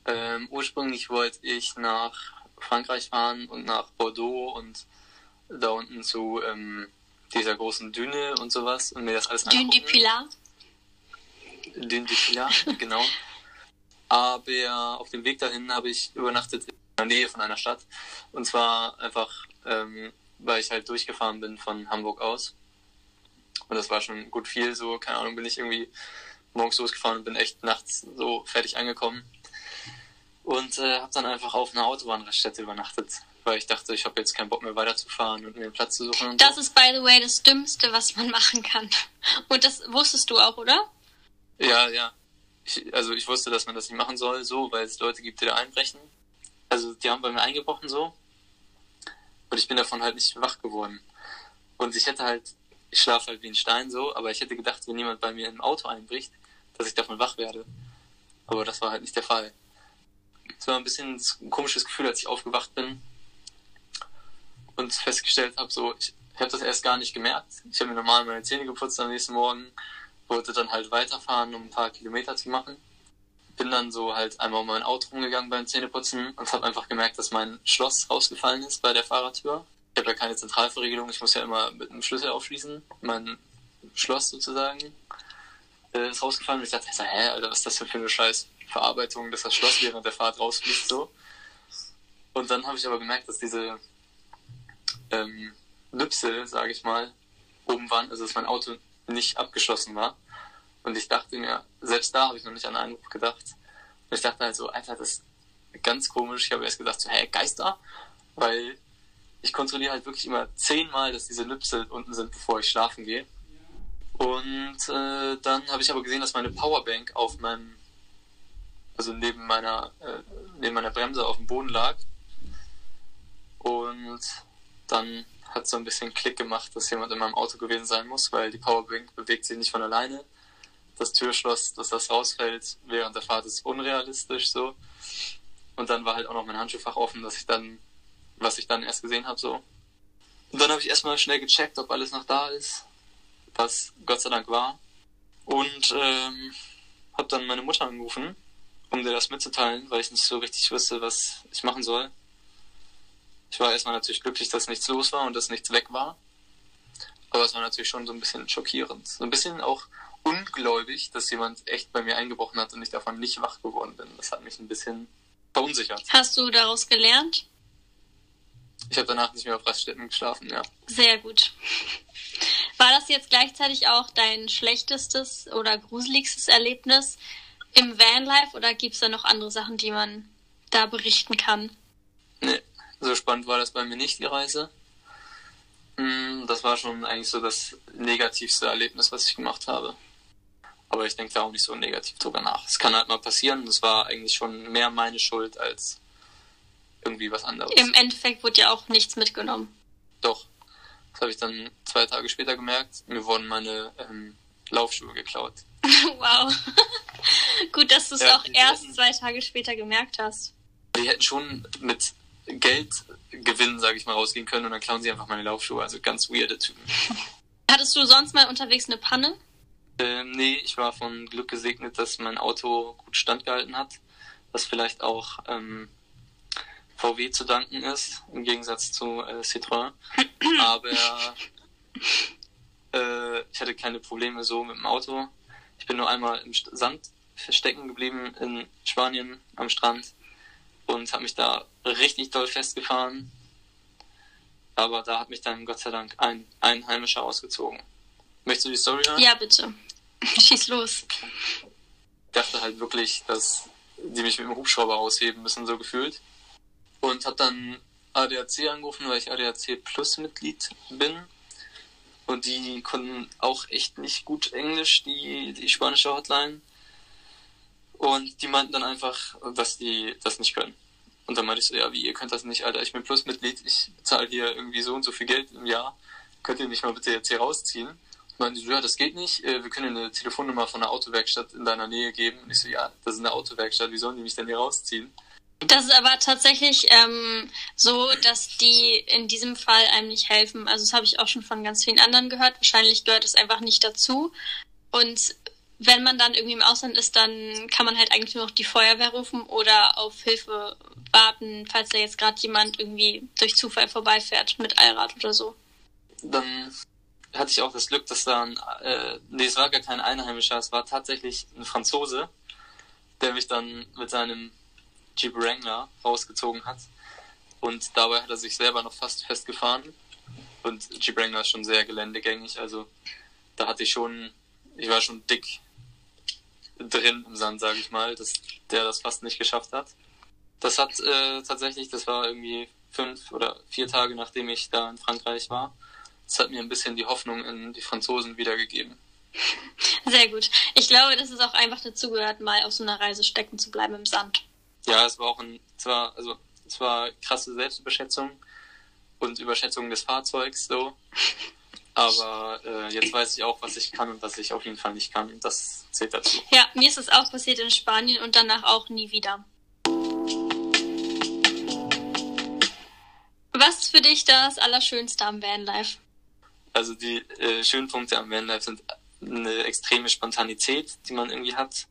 Ähm, ursprünglich wollte ich nach Frankreich fahren und nach Bordeaux und da unten zu ähm, dieser großen Düne und sowas und mir das alles Dune du Pilar. Dune du Pilar, genau. Aber auf dem Weg dahin habe ich übernachtet in der Nähe von einer Stadt. Und zwar einfach, ähm, weil ich halt durchgefahren bin von Hamburg aus. Und das war schon gut viel so, keine Ahnung, bin ich irgendwie morgens losgefahren und bin echt nachts so fertig angekommen. Und äh, habe dann einfach auf einer Autobahnraststätte übernachtet, weil ich dachte, ich habe jetzt keinen Bock mehr weiterzufahren und mir einen Platz zu suchen. das so. ist, by the way, das Dümmste, was man machen kann. Und das wusstest du auch, oder? Ja, ja. Ich, also ich wusste, dass man das nicht machen soll, so, weil es Leute gibt, die da einbrechen. Also die haben bei mir eingebrochen so. Und ich bin davon halt nicht wach geworden. Und ich hätte halt, ich schlafe halt wie ein Stein so, aber ich hätte gedacht, wenn jemand bei mir im Auto einbricht, dass ich davon wach werde. Aber das war halt nicht der Fall. Es war ein bisschen ein komisches Gefühl, als ich aufgewacht bin und festgestellt habe, so, ich, ich habe das erst gar nicht gemerkt. Ich habe mir normal meine Zähne geputzt am nächsten Morgen, wollte dann halt weiterfahren, um ein paar Kilometer zu machen. Bin dann so halt einmal um mein Auto rumgegangen beim Zähneputzen und habe einfach gemerkt, dass mein Schloss rausgefallen ist bei der Fahrertür. Ich habe ja keine Zentralverriegelung, ich muss ja immer mit einem Schlüssel aufschließen, mein Schloss sozusagen äh, ist rausgefallen und ich dachte, hä, Alter, was ist das für eine scheiß Verarbeitung, dass das Schloss während der Fahrt rausfliegt so. Und dann habe ich aber gemerkt, dass diese ähm, Nüpsel, sage ich mal, oben waren, also dass mein Auto nicht abgeschlossen war. Und ich dachte mir, selbst da habe ich noch nicht an einen Einbruch gedacht. Und ich dachte halt so, Alter, das ist ganz komisch. Ich habe erst gedacht, so, hä, Geister? Weil ich kontrolliere halt wirklich immer zehnmal, dass diese Nüpsel unten sind, bevor ich schlafen gehe. Und äh, dann habe ich aber gesehen, dass meine Powerbank auf meinem, also neben meiner, äh, neben meiner Bremse auf dem Boden lag. Und dann hat so ein bisschen Klick gemacht, dass jemand in meinem Auto gewesen sein muss, weil die Powerbank bewegt sich nicht von alleine. Das Türschloss, dass das rausfällt während der Fahrt, ist unrealistisch so. Und dann war halt auch noch mein Handschuhfach offen, dass ich dann, was ich dann erst gesehen habe so. Und dann habe ich erstmal schnell gecheckt, ob alles noch da ist, was Gott sei Dank war. Und ähm, habe dann meine Mutter angerufen, um dir das mitzuteilen, weil ich nicht so richtig wusste, was ich machen soll. Ich war erstmal natürlich glücklich, dass nichts los war und dass nichts weg war. Aber es war natürlich schon so ein bisschen schockierend. So ein bisschen auch ungläubig, dass jemand echt bei mir eingebrochen hat und ich davon nicht wach geworden bin. Das hat mich ein bisschen verunsichert. Hast du daraus gelernt? Ich habe danach nicht mehr auf Raststätten geschlafen, ja. Sehr gut. War das jetzt gleichzeitig auch dein schlechtestes oder gruseligstes Erlebnis im Vanlife oder gibt es da noch andere Sachen, die man da berichten kann? Nee, so spannend war das bei mir nicht, die Reise. Mm, Das war schon eigentlich so das negativste Erlebnis, was ich gemacht habe. Aber ich denke da auch nicht so negativ drüber nach. Es kann halt mal passieren. Das war eigentlich schon mehr meine Schuld als irgendwie was anderes. Im Endeffekt wurde ja auch nichts mitgenommen. Doch. Das habe ich dann zwei Tage später gemerkt. Mir wurden meine ähm, Laufschuhe geklaut. wow. Gut, dass du es Ja, auch erst hätten- zwei Tage später gemerkt hast. Die hätten schon mit Geldgewinn, sage ich mal, rausgehen können und dann klauen sie einfach meine Laufschuhe. Also ganz weirde Typen. Hattest du sonst mal unterwegs eine Panne? Ähm, nee, ich war von Glück gesegnet, dass mein Auto gut standgehalten hat. Was vielleicht auch ähm, VW zu danken ist, im Gegensatz zu äh, Citroën. Aber äh, ich hatte keine Probleme so mit dem Auto. Ich bin nur einmal im Sand stecken geblieben in Spanien am Strand und habe mich da richtig doll festgefahren. Aber da hat mich dann Gott sei Dank ein Einheimischer ausgezogen. Möchtest du die Story hören? Ja, bitte. Schieß los. Ich dachte halt wirklich, dass die mich mit dem Hubschrauber ausheben müssen, so gefühlt. Und habe dann ADAC angerufen, weil ich ADAC Plus Mitglied bin. Und die konnten auch echt nicht gut Englisch, die, die spanische Hotline. Und die meinten dann einfach, dass die das nicht können. Und dann meinte ich so, ja, wie, ihr könnt das nicht, Alter, ich bin Plus-Mitglied, ich bezahle hier irgendwie so und so viel Geld im Jahr. könnt ihr mich mal bitte jetzt hier rausziehen? Und meinte so, ja, das geht nicht, äh, wir können eine Telefonnummer von einer Autowerkstatt in deiner Nähe geben. Und ich so, ja, das ist eine Autowerkstatt, wie sollen die mich denn hier rausziehen? Das ist aber tatsächlich ähm, so, dass die in diesem Fall einem nicht helfen. Also das habe ich auch schon von ganz vielen anderen gehört. Wahrscheinlich gehört es einfach nicht dazu. Und wenn man dann irgendwie im Ausland ist, dann kann man halt eigentlich nur noch die Feuerwehr rufen oder auf Hilfe warten, falls da jetzt gerade jemand irgendwie durch Zufall vorbeifährt mit Allrad oder so. Dann hatte ich auch das Glück, dass da ein, äh, nee, es war gar kein Einheimischer, es war tatsächlich ein Franzose, der mich dann mit seinem Jeep Wrangler rausgezogen hat. Und dabei hat er sich selber noch fast festgefahren. Und Jeep Wrangler ist schon sehr geländegängig, also da hatte ich schon, ich war schon dick drin im Sand, sage ich mal, dass der das fast nicht geschafft hat. Das hat äh, tatsächlich, das war irgendwie fünf oder vier Tage nachdem ich da in Frankreich war. Das hat mir ein bisschen die Hoffnung in die Franzosen wiedergegeben. Sehr gut. Ich glaube, dass es auch einfach dazugehört, mal auf so einer Reise stecken zu bleiben im Sand. Ja, es war auch ein, es war, also, es war krasse Selbstüberschätzung und Überschätzung des Fahrzeugs, so. Aber äh, jetzt weiß ich auch, was ich kann und was ich auf jeden Fall nicht kann. Und das zählt dazu. Ja, mir ist es auch passiert in Spanien und danach auch nie wieder. Was ist für dich das Allerschönste am Vanlife? Also die äh, schönen Punkte am Vanlife sind eine extreme Spontanität, die man irgendwie hat,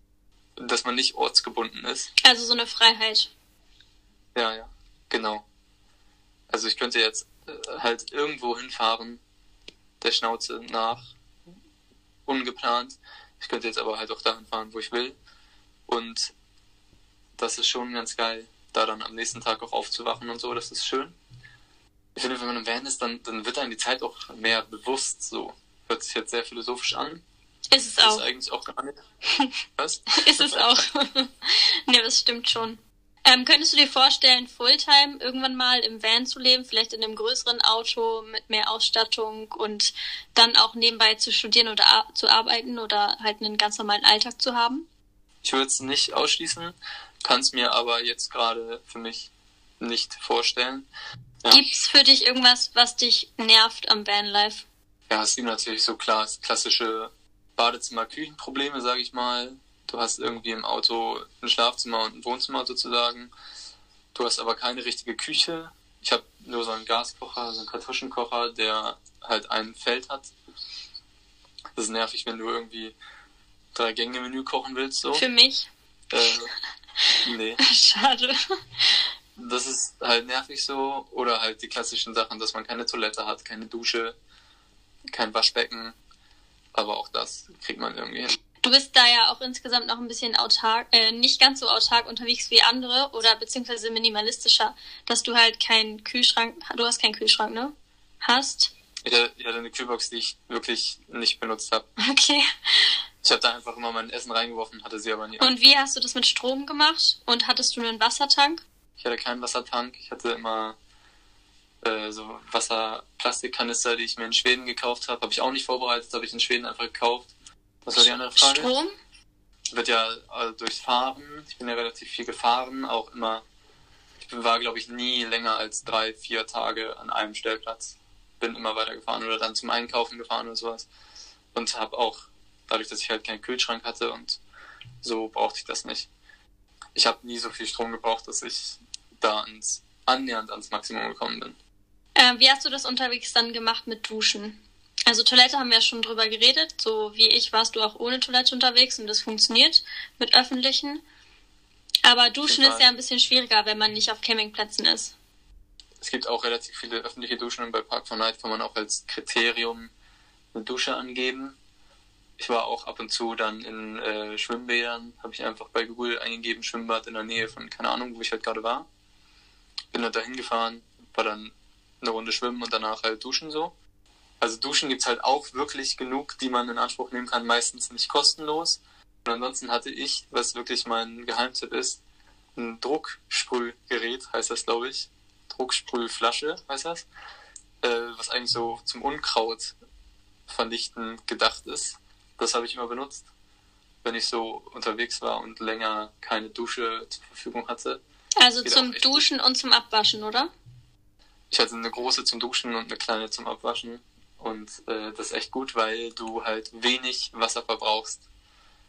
dass man nicht ortsgebunden ist. Also so eine Freiheit. Ja, ja, genau. Also ich könnte jetzt äh, halt irgendwo hinfahren, der Schnauze nach, ungeplant. Ich könnte jetzt aber halt auch dahin fahren, wo ich will. Und das ist schon ganz geil, da dann am nächsten Tag auch aufzuwachen und so, das ist schön. Ich finde, wenn man im Van ist, dann, dann wird einem die Zeit auch mehr bewusst so. Hört sich jetzt sehr philosophisch an. Ist es auch. Ist eigentlich auch gar nicht. Was? ist es auch. ne, das stimmt schon. Ähm, könntest du dir vorstellen, Fulltime irgendwann mal im Van zu leben, vielleicht in einem größeren Auto mit mehr Ausstattung und dann auch nebenbei zu studieren oder zu arbeiten oder halt einen ganz normalen Alltag zu haben? Ich würde es nicht ausschließen, kann es mir aber jetzt gerade für mich nicht vorstellen. Ja. Gibt's für dich irgendwas, was dich nervt am Vanlife? Ja, es gibt natürlich so klar klassische Badezimmer-Küchenprobleme, sage ich mal. Du hast irgendwie im Auto ein Schlafzimmer und ein Wohnzimmer sozusagen. Du hast aber keine richtige Küche. Ich habe nur so einen Gaskocher, so einen Kartuschenkocher, der halt ein Feld hat. Das ist nervig, wenn du irgendwie drei Gänge Menü kochen willst. So. Für mich? Äh, nee. Schade. Das ist halt nervig so. Oder halt die klassischen Sachen, dass man keine Toilette hat, keine Dusche, kein Waschbecken. Aber auch das kriegt man irgendwie hin. Du bist da ja auch insgesamt noch ein bisschen autark, äh, nicht ganz so autark unterwegs wie andere oder beziehungsweise minimalistischer, dass du halt keinen Kühlschrank, du hast keinen Kühlschrank, ne? Hast? Ich hatte, eine Kühlbox, die ich wirklich nicht benutzt habe. Okay. Ich habe da einfach immer mein Essen reingeworfen, hatte sie aber nie. Und wie hast du das mit Strom gemacht? Und hattest du einen Wassertank? Ich hatte keinen Wassertank. Ich hatte immer äh, so Wasserplastikkanister, die ich mir in Schweden gekauft habe. Habe ich auch nicht vorbereitet, habe ich in Schweden einfach gekauft. Was war die andere Frage? Strom? Wird ja also durchs Fahren. Ich bin ja relativ viel gefahren, auch immer. Ich war, glaube ich, nie länger als drei, vier Tage an einem Stellplatz. Bin immer weiter gefahren oder dann zum Einkaufen gefahren oder sowas. Und habe auch, dadurch, dass ich halt keinen Kühlschrank hatte und so brauchte ich das nicht. Ich habe nie so viel Strom gebraucht, dass ich da ans, annähernd ans Maximum gekommen bin. Äh, wie hast du das unterwegs dann gemacht mit Duschen? Also Toilette haben wir ja schon drüber geredet. So wie ich warst du auch ohne Toilette unterwegs und das funktioniert mit öffentlichen. Aber Duschen ist ja ein bisschen schwieriger, wenn man nicht auf Campingplätzen ist. Es gibt auch relativ viele öffentliche Duschen und bei Park for Night kann man auch als Kriterium eine Dusche angeben. Ich war auch ab und zu dann in äh, Schwimmbädern, habe ich einfach bei Google eingegeben, Schwimmbad in der Nähe von, keine Ahnung, wo ich halt gerade war. Bin dann dahin gefahren, war dann eine Runde schwimmen und danach halt duschen so. Also Duschen gibt's halt auch wirklich genug, die man in Anspruch nehmen kann, meistens nicht kostenlos. Und ansonsten hatte ich, was wirklich mein Geheimtipp ist, ein Drucksprühgerät, heißt das, glaube ich. Drucksprühflasche heißt das. Äh, was eigentlich so zum Unkraut vernichten gedacht ist. Das habe ich immer benutzt, wenn ich so unterwegs war und länger keine Dusche zur Verfügung hatte. Also zum Duschen gut. und zum Abwaschen, oder? Ich hatte eine große zum Duschen und eine kleine zum Abwaschen. Und äh, das ist echt gut, weil du halt wenig Wasser verbrauchst.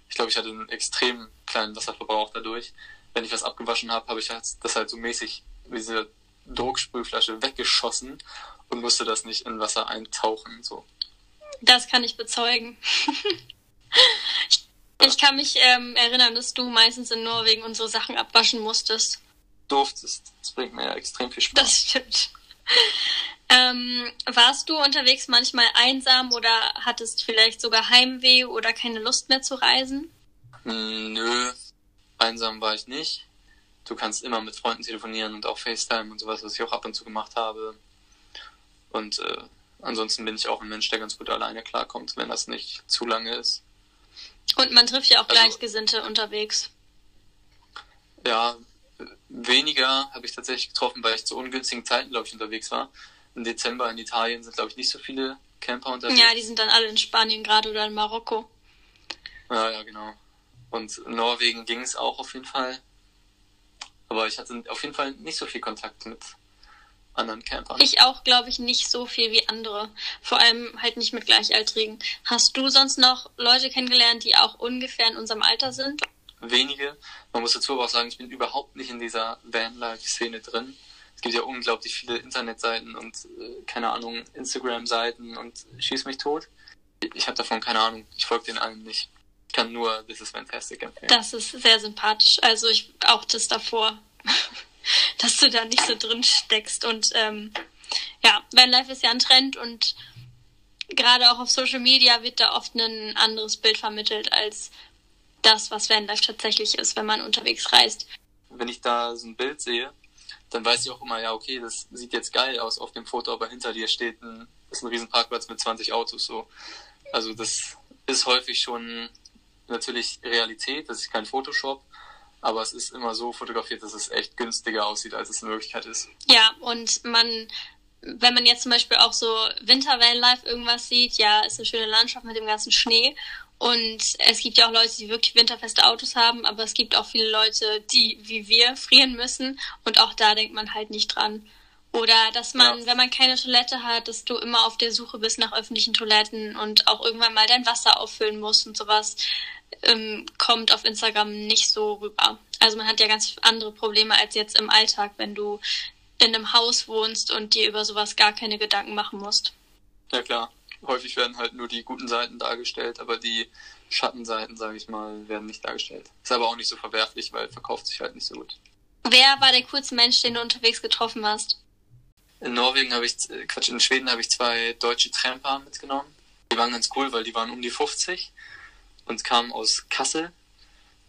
Ich glaube, ich hatte einen extrem kleinen Wasserverbrauch dadurch. Wenn ich was abgewaschen habe, habe ich halt das halt so mäßig wie diese Drucksprühflasche weggeschossen und musste das nicht in Wasser eintauchen. So. Das kann ich bezeugen. ich kann mich ähm, erinnern, dass du meistens in Norwegen unsere Sachen abwaschen musstest. Durftest. Das bringt mir ja extrem viel Spaß. Das stimmt. Ähm, warst du unterwegs manchmal einsam oder hattest vielleicht sogar Heimweh oder keine Lust mehr zu reisen? Mm, nö, einsam war ich nicht. Du kannst immer mit Freunden telefonieren und auch FaceTime und sowas, was ich auch ab und zu gemacht habe. Und äh, ansonsten bin ich auch ein Mensch, der ganz gut alleine klarkommt, wenn das nicht zu lange ist. Und man trifft ja auch also, Gleichgesinnte unterwegs. Ja, weniger habe ich tatsächlich getroffen, weil ich zu ungünstigen Zeiten, glaube ich, unterwegs war. Im Dezember in Italien sind, glaube ich, nicht so viele Camper unterwegs. Ja, die sind dann alle in Spanien gerade oder in Marokko. Ja, ja, genau. Und in Norwegen ging es auch auf jeden Fall. Aber ich hatte auf jeden Fall nicht so viel Kontakt mit anderen Campern. Ich auch, glaube ich, nicht so viel wie andere. Vor allem halt nicht mit Gleichaltrigen. Hast du sonst noch Leute kennengelernt, die auch ungefähr in unserem Alter sind? Wenige. Man muss dazu aber auch sagen, ich bin überhaupt nicht in dieser Vanlife-Szene drin. Es gibt ja unglaublich viele Internetseiten und, äh, keine Ahnung, Instagram-Seiten und schieß mich tot. Ich habe davon keine Ahnung. Ich folge den allen nicht. Ich kann nur This is Fantastic empfehlen. Das ist sehr sympathisch. Also ich auch das davor. dass du da nicht so drin steckst. Und ähm, ja, Vanlife ist ja ein Trend und gerade auch auf Social Media wird da oft ein anderes Bild vermittelt als das, was Vanlife tatsächlich ist, wenn man unterwegs reist. Wenn ich da so ein Bild sehe, dann weiß ich auch immer, ja, okay, das sieht jetzt geil aus auf dem Foto, aber hinter dir steht ein, ist ein riesen Parkplatz mit 20 Autos, so. Also das ist häufig schon natürlich Realität, das ist kein Photoshop, aber es ist immer so fotografiert, dass es echt günstiger aussieht, als es in Wirklichkeit ist. Ja, und man, wenn man jetzt zum Beispiel auch so Winter Vanlife irgendwas sieht, ja, ist eine schöne Landschaft mit dem ganzen Schnee. Und es gibt ja auch Leute, die wirklich winterfeste Autos haben, aber es gibt auch viele Leute, die wie wir frieren müssen. Und auch da denkt man halt nicht dran. Oder dass man, ja. wenn man keine Toilette hat, dass du immer auf der Suche bist nach öffentlichen Toiletten und auch irgendwann mal dein Wasser auffüllen musst und sowas ähm, kommt auf Instagram nicht so rüber. Also man hat ja ganz andere Probleme als jetzt im Alltag, wenn du in einem Haus wohnst und dir über sowas gar keine Gedanken machen musst. Ja klar, häufig werden halt nur die guten Seiten dargestellt, aber die Schattenseiten, sage ich mal, werden nicht dargestellt. Ist aber auch nicht so verwerflich, weil verkauft sich halt nicht so gut. Wer war der coolste Mensch, den du unterwegs getroffen hast? In Norwegen habe ich, äh, Quatsch, in Schweden habe ich zwei deutsche Tramper mitgenommen. Die waren ganz cool, weil die waren um die 50 und kamen aus Kassel.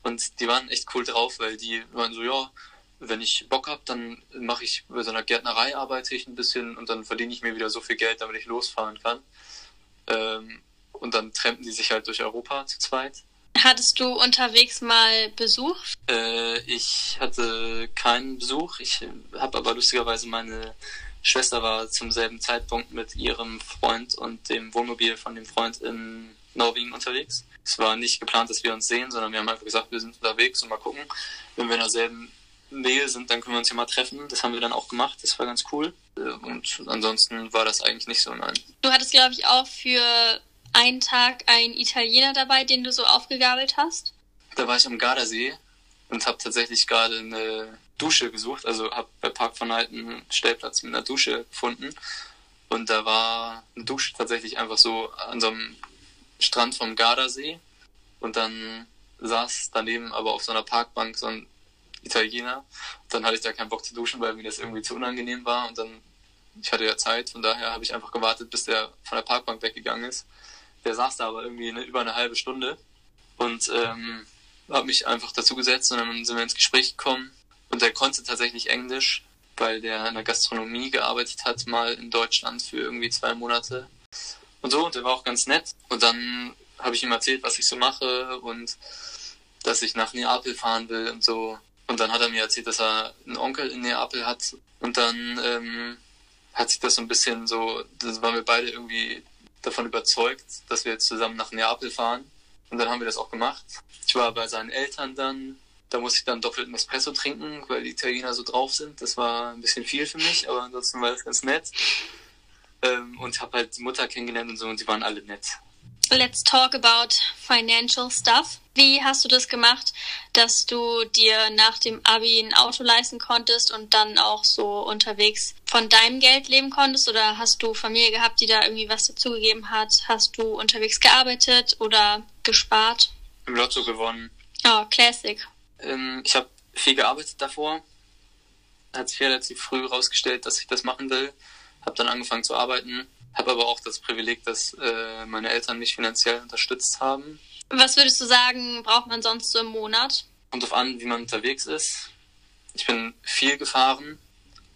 Und die waren echt cool drauf, weil die waren so, ja, wenn ich Bock hab, dann mache ich bei so einer Gärtnerei arbeite ich ein bisschen und dann verdiene ich mir wieder so viel Geld, damit ich losfahren kann. Ähm, und dann trampen die sich halt durch Europa zu zweit. Hattest du unterwegs mal Besuch? Äh, ich hatte keinen Besuch. Ich habe aber lustigerweise meine Schwester war zum selben Zeitpunkt mit ihrem Freund und dem Wohnmobil von dem Freund in Norwegen unterwegs. Es war nicht geplant, dass wir uns sehen, sondern wir haben einfach gesagt, wir sind unterwegs und mal gucken. Wenn wir in derselben Nähe sind, dann können wir uns ja mal treffen. Das haben wir dann auch gemacht. Das war ganz cool. Und ansonsten war das eigentlich nicht so, nein. Du hattest, glaube ich, auch für einen Tag einen Italiener dabei, den du so aufgegabelt hast. Da war ich am Gardasee und habe tatsächlich gerade eine Dusche gesucht. Also habe bei Park von Alten einen Stellplatz mit einer Dusche gefunden. Und da war eine Dusche tatsächlich einfach so an so einem Strand vom Gardasee und dann saß daneben aber auf so einer Parkbank so ein Italiener. Dann hatte ich da keinen Bock zu duschen, weil mir das irgendwie zu unangenehm war und dann, ich hatte ja Zeit, von daher habe ich einfach gewartet, bis der von der Parkbank weggegangen ist. Der saß da aber irgendwie eine, über eine halbe Stunde und ähm, habe mich einfach dazu gesetzt und dann sind wir ins Gespräch gekommen und der konnte tatsächlich Englisch, weil der in der Gastronomie gearbeitet hat, mal in Deutschland für irgendwie zwei Monate und so. Und der war auch ganz nett. Und dann habe ich ihm erzählt, was ich so mache und dass ich nach Neapel fahren will und so. Und dann hat er mir erzählt, dass er einen Onkel in Neapel hat. Und dann ähm, hat sich das so ein bisschen so, das waren wir beide irgendwie davon überzeugt, dass wir jetzt zusammen nach Neapel fahren. Und dann haben wir das auch gemacht. Ich war bei seinen Eltern dann. Da musste ich dann doppelten Espresso trinken, weil die Italiener so drauf sind. Das war ein bisschen viel für mich, aber ansonsten war das ganz nett. ähm, und habe halt die Mutter kennengelernt und so und die waren alle nett. Let's talk about financial stuff. Wie hast du das gemacht, dass du dir nach dem Abi ein Auto leisten konntest und dann auch so unterwegs von deinem Geld leben konntest? Oder hast du Familie gehabt, die da irgendwie was dazugegeben hat? Hast du unterwegs gearbeitet oder gespart? Im Lotto gewonnen. Oh, Classic. Ähm, ich habe viel gearbeitet davor. Hat sich relativ früh herausgestellt, dass ich das machen will. Habe dann angefangen zu arbeiten. Habe aber auch das Privileg, dass äh, meine Eltern mich finanziell unterstützt haben. Was würdest du sagen, braucht man sonst so im Monat? Kommt drauf an, wie man unterwegs ist. Ich bin viel gefahren,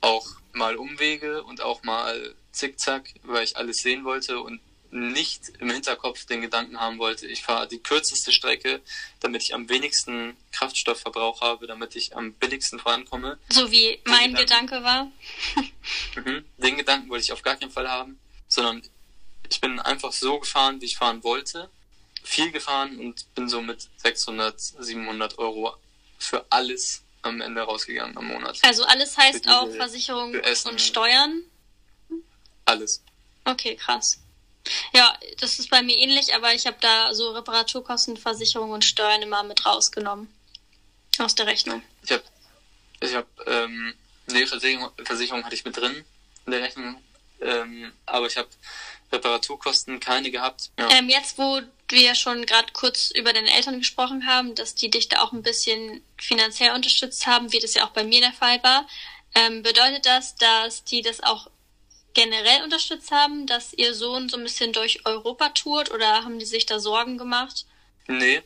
auch mal Umwege und auch mal Zickzack, weil ich alles sehen wollte und nicht im Hinterkopf den Gedanken haben wollte, ich fahre die kürzeste Strecke, damit ich am wenigsten Kraftstoffverbrauch habe, damit ich am billigsten vorankomme. So wie mein Gedanke war. mhm. Den Gedanken wollte ich auf gar keinen Fall haben, sondern ich bin einfach so gefahren, wie ich fahren wollte, viel gefahren und bin so mit 600, 700 Euro für alles am Ende rausgegangen am Monat. Also alles heißt diese, auch Versicherung und Steuern? Alles. Okay, krass. Ja, das ist bei mir ähnlich, aber ich habe da so Reparaturkosten, Versicherung und Steuern immer mit rausgenommen. Aus der Rechnung. Ich habe, ich habe, ähm, nee, Versicherung, Versicherung hatte ich mit drin in der Rechnung, ähm, aber ich habe Reparaturkosten keine gehabt. Ja. Ähm, jetzt, wo wir schon gerade kurz über deine Eltern gesprochen haben, dass die dich da auch ein bisschen finanziell unterstützt haben, wie das ja auch bei mir der Fall war, ähm, bedeutet das, dass die das auch generell unterstützt haben, dass ihr Sohn so ein bisschen durch Europa tourt oder haben die sich da Sorgen gemacht? Nee.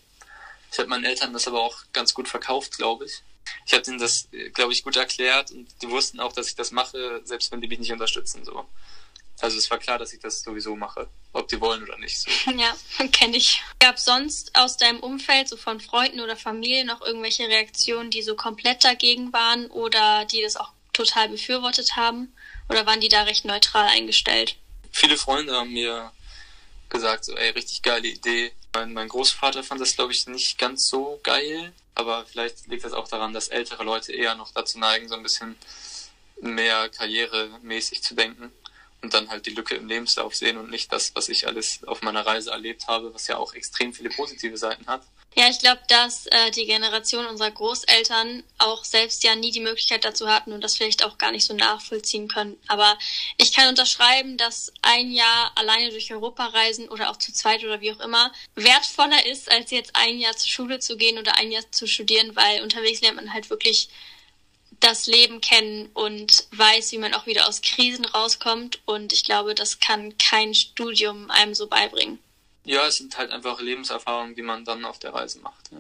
Ich habe meinen Eltern das aber auch ganz gut verkauft, glaube ich. Ich habe denen das, glaube ich, gut erklärt und die wussten auch, dass ich das mache, selbst wenn die mich nicht unterstützen. So. Also es war klar, dass ich das sowieso mache, ob die wollen oder nicht. So. Ja, kenne ich. Gab sonst aus deinem Umfeld, so von Freunden oder Familie, noch irgendwelche Reaktionen, die so komplett dagegen waren oder die das auch total befürwortet haben? Oder waren die da recht neutral eingestellt? Viele Freunde haben mir gesagt, so, ey, richtig geile Idee. Mein, mein Großvater fand das, glaube ich, nicht ganz so geil. Aber vielleicht liegt das auch daran, dass ältere Leute eher noch dazu neigen, so ein bisschen mehr karrieremäßig zu denken und dann halt die Lücke im Lebenslauf sehen und nicht das, was ich alles auf meiner Reise erlebt habe, was ja auch extrem viele positive Seiten hat. Ja, ich glaube, dass äh, die Generation unserer Großeltern auch selbst ja nie die Möglichkeit dazu hatten und das vielleicht auch gar nicht so nachvollziehen können. Aber ich kann unterschreiben, dass ein Jahr alleine durch Europa reisen oder auch zu zweit oder wie auch immer wertvoller ist, als jetzt ein Jahr zur Schule zu gehen oder ein Jahr zu studieren, weil unterwegs lernt man halt wirklich das Leben kennen und weiß, wie man auch wieder aus Krisen rauskommt. Und ich glaube, das kann kein Studium einem so beibringen. Ja, es sind halt einfach Lebenserfahrungen, die man dann auf der Reise macht. Ja.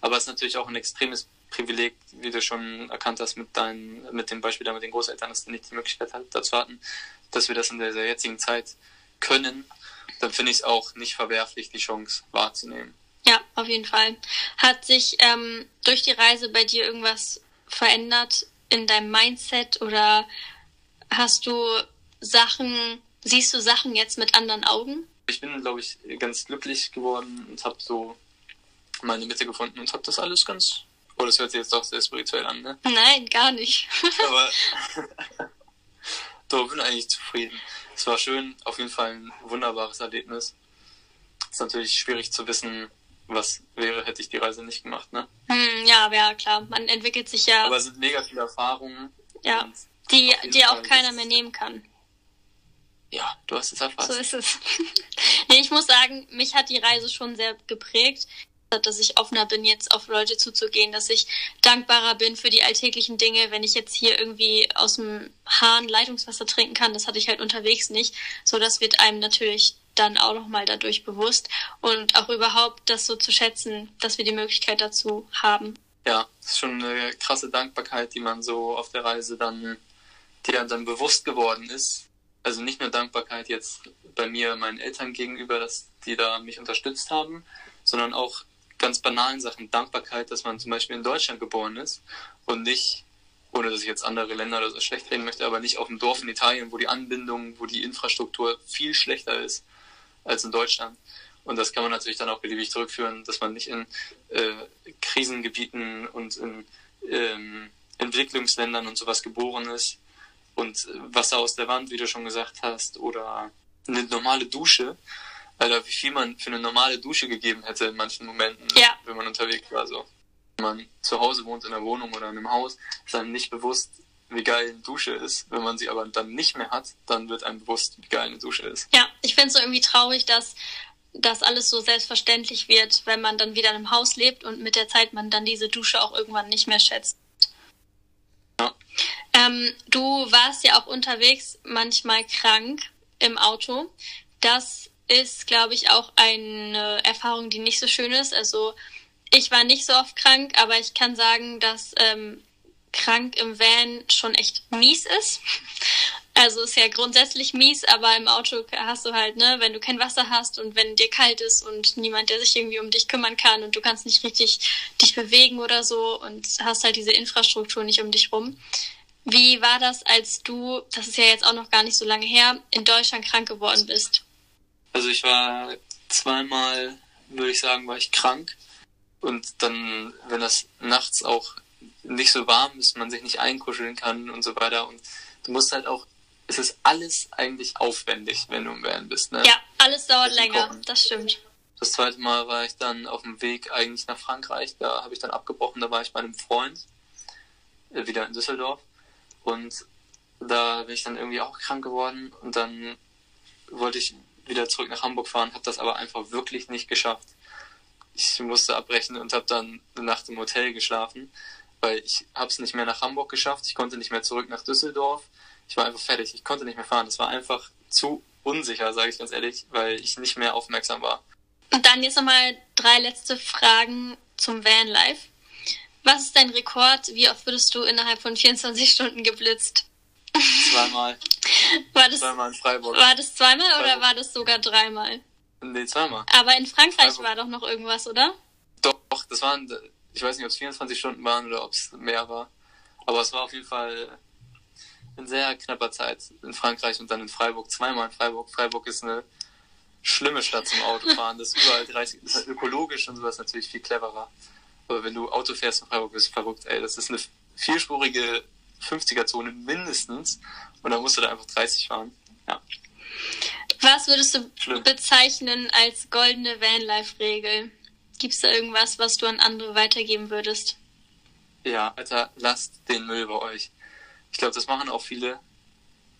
Aber es ist natürlich auch ein extremes Privileg, wie du schon erkannt hast mit deinen, mit dem Beispiel da mit den Großeltern, dass die nicht die Möglichkeit dazu hatten, dass wir das in der, der jetzigen Zeit können, dann finde ich es auch nicht verwerflich, die Chance wahrzunehmen. Ja, auf jeden Fall. Hat sich ähm, durch die Reise bei dir irgendwas verändert in deinem Mindset oder hast du Sachen, siehst du Sachen jetzt mit anderen Augen? Ich bin, glaube ich, ganz glücklich geworden und habe so meine Mitte gefunden und habe das alles ganz. Oh, das hört sich jetzt doch sehr spirituell an, ne? Nein, gar nicht. Aber doch, bin eigentlich zufrieden. Es war schön, auf jeden Fall ein wunderbares Erlebnis. Es ist natürlich schwierig zu wissen, was wäre, hätte ich die Reise nicht gemacht, ne? Hm, ja, ja, klar. Man entwickelt sich ja. Aber es sind mega viele Erfahrungen. Ja. Die, die auch keiner mehr nehmen kann. Ja, du hast es erfasst. So ist es. nee, ich muss sagen, mich hat die Reise schon sehr geprägt, dass ich offener bin, jetzt auf Leute zuzugehen, dass ich dankbarer bin für die alltäglichen Dinge, wenn ich jetzt hier irgendwie aus dem Hahn Leitungswasser trinken kann, das hatte ich halt unterwegs nicht. So, das wird einem natürlich dann auch nochmal dadurch bewusst und auch überhaupt das so zu schätzen, dass wir die Möglichkeit dazu haben. Ja, das ist schon eine krasse Dankbarkeit, die man so auf der Reise dann, die dann bewusst geworden ist, also nicht nur Dankbarkeit jetzt bei mir meinen Eltern gegenüber, dass die da mich unterstützt haben, sondern auch ganz banalen Sachen. Dankbarkeit, dass man zum Beispiel in Deutschland geboren ist und nicht, ohne dass ich jetzt andere Länder oder so schlecht reden möchte, aber nicht auf dem Dorf in Italien, wo die Anbindung, wo die Infrastruktur viel schlechter ist als in Deutschland. Und das kann man natürlich dann auch beliebig zurückführen, dass man nicht in äh, Krisengebieten und in ähm, Entwicklungsländern und sowas geboren ist, und Wasser aus der Wand, wie du schon gesagt hast, oder eine normale Dusche. Alter, wie viel man für eine normale Dusche gegeben hätte in manchen Momenten, Ja. wenn man unterwegs war. So. Wenn man zu Hause wohnt, in einer Wohnung oder in einem Haus, ist einem nicht bewusst, wie geil eine Dusche ist. Wenn man sie aber dann nicht mehr hat, dann wird einem bewusst, wie geil eine Dusche ist. Ja, ich finde es so irgendwie traurig, dass das alles so selbstverständlich wird, wenn man dann wieder in einem Haus lebt und mit der Zeit man dann diese Dusche auch irgendwann nicht mehr schätzt. Ja. Ähm, du warst ja auch unterwegs manchmal krank im Auto. Das ist, glaube ich, auch eine Erfahrung, die nicht so schön ist. Also ich war nicht so oft krank, aber ich kann sagen, dass ähm, krank im Van schon echt mies ist. Also ist ja grundsätzlich mies, aber im Auto hast du halt, ne, wenn du kein Wasser hast und wenn dir kalt ist und niemand, der sich irgendwie um dich kümmern kann und du kannst nicht richtig dich bewegen oder so und hast halt diese Infrastruktur nicht um dich rum. Wie war das, als du, das ist ja jetzt auch noch gar nicht so lange her, in Deutschland krank geworden bist? Also ich war zweimal, würde ich sagen, war ich krank. Und dann, wenn das nachts auch nicht so warm ist, man sich nicht einkuscheln kann und so weiter. Und du musst halt auch, es ist alles eigentlich aufwendig, wenn du im Van bist. Ne? Ja, alles dauert länger, kochen. das stimmt. Das zweite Mal war ich dann auf dem Weg eigentlich nach Frankreich. Da habe ich dann abgebrochen. Da war ich bei einem Freund, äh, wieder in Düsseldorf. Und da bin ich dann irgendwie auch krank geworden. Und dann wollte ich wieder zurück nach Hamburg fahren, habe das aber einfach wirklich nicht geschafft. Ich musste abbrechen und habe dann eine Nacht im Hotel geschlafen, weil ich habe es nicht mehr nach Hamburg geschafft. Ich konnte nicht mehr zurück nach Düsseldorf. Ich war einfach fertig. Ich konnte nicht mehr fahren. Das war einfach zu unsicher, sage ich ganz ehrlich, weil ich nicht mehr aufmerksam war. Und dann jetzt nochmal drei letzte Fragen zum Vanlife. Was ist dein Rekord? Wie oft würdest du innerhalb von 24 Stunden geblitzt? Zweimal, War das, zweimal in Freiburg. war das zweimal oder Freiburg. war das sogar dreimal? Nee, zweimal. Aber in Frankreich Freiburg. war doch noch irgendwas, oder? Doch, das waren, ich weiß nicht, ob es 24 Stunden waren oder ob es mehr war. Aber es war auf jeden Fall in sehr knapper Zeit in Frankreich und dann in Freiburg. Zweimal in Freiburg. Freiburg ist eine schlimme Stadt zum Autofahren. Das ist überall 30, das ist ökologisch und sowas natürlich viel cleverer. Aber wenn du Auto fährst in Freiburg, bist du verrückt, ey. Das ist eine vierspurige 50er-Zone mindestens. Und dann musst du da einfach 30 fahren. Ja, Was würdest du schlimm. bezeichnen als goldene Vanlife-Regel? Gibt es da irgendwas, was du an andere weitergeben würdest? Ja, Alter, lasst den Müll bei euch. Ich glaube, das machen auch viele.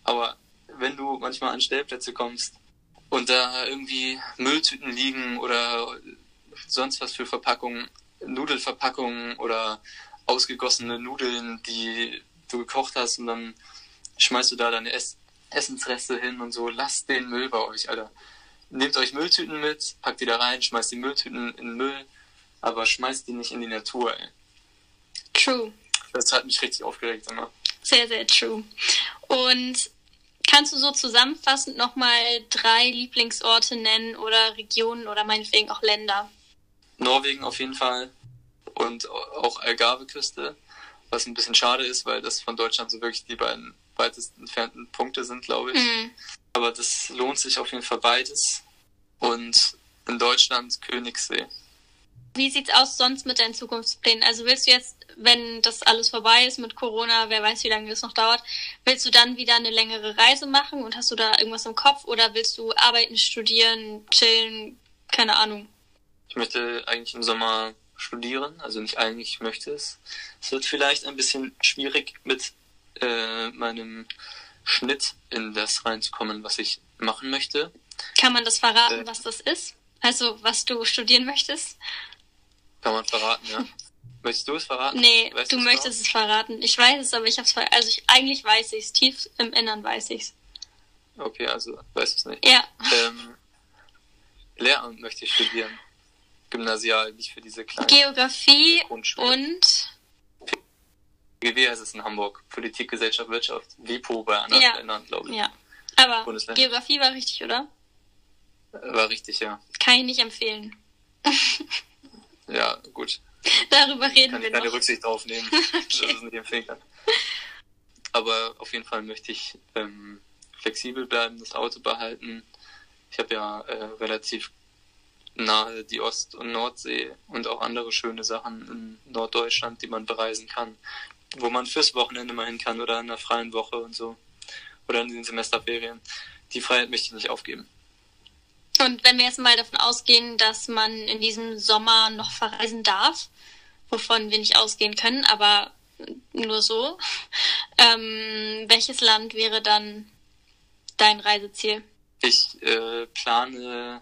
Aber wenn du manchmal an Stellplätze kommst und da irgendwie Mülltüten liegen oder sonst was für Verpackungen, Nudelverpackungen oder ausgegossene Nudeln, die du gekocht hast und dann schmeißt du da deine Ess Essensreste hin und so, lasst den Müll bei euch, Alter. Nehmt euch Mülltüten mit, packt die da rein, schmeißt die Mülltüten in den Müll, aber schmeißt die nicht in die Natur, ey. True. Das hat mich richtig aufgeregt immer. Sehr, sehr true. Und kannst du so zusammenfassend nochmal drei Lieblingsorte nennen oder Regionen oder meinetwegen auch Länder? Norwegen auf jeden Fall und auch Algarve-Küste, was ein bisschen schade ist, weil das von Deutschland so wirklich die beiden weitest entfernten Punkte sind, glaube ich. Mhm. Aber das lohnt sich auf jeden Fall beides. Und in Deutschland Königssee. Wie sieht's aus sonst mit deinen Zukunftsplänen? Also willst du jetzt, wenn das alles vorbei ist mit Corona, wer weiß, wie lange das noch dauert, willst du dann wieder eine längere Reise machen und hast du da irgendwas im Kopf oder willst du arbeiten, studieren, chillen, keine Ahnung? Ich möchte eigentlich im Sommer studieren, also nicht eigentlich, ich möchte es. Es wird vielleicht ein bisschen schwierig mit äh, meinem Schnitt in das reinzukommen, was ich machen möchte. Kann man das verraten, Äh. was das ist? Also, was du studieren möchtest? Kann man verraten, ja. Möchtest du es verraten? Nee, Weißt du es möchtest es verraten. Ich weiß es, aber ich hab's ver Also ich, eigentlich weiß ich's. Tief im Innern weiß ich's. Okay, also weißt du es nicht. Ja. Ähm, Lehramt möchte ich studieren. Gymnasial, nicht für diese kleinen Geografie und GW heißt es in Hamburg. Politik, Gesellschaft, Wirtschaft. WIPO bei anderen Ja. Ländern, glaube ich. ja. Aber. Geografie war richtig, oder? War richtig, ja. Kann ich nicht empfehlen. Ja, gut. Darüber reden Kann wir ich keine noch. Rücksicht drauf nehmen, dass ich es nicht empfehlen kann. Aber auf jeden Fall möchte ich ähm, flexibel bleiben, das Auto behalten. Ich habe ja äh, relativ nahe die Ost- und Nordsee und auch andere schöne Sachen in Norddeutschland, die man bereisen kann. Wo man fürs Wochenende mal hin kann oder in einer freien Woche und so. oder in den Semesterferien. Die Freiheit möchte ich nicht aufgeben. Und wenn wir jetzt mal davon ausgehen, dass man in diesem Sommer noch verreisen darf, wovon wir nicht ausgehen können, aber nur so, ähm, welches Land wäre dann dein Reiseziel? Ich äh, plane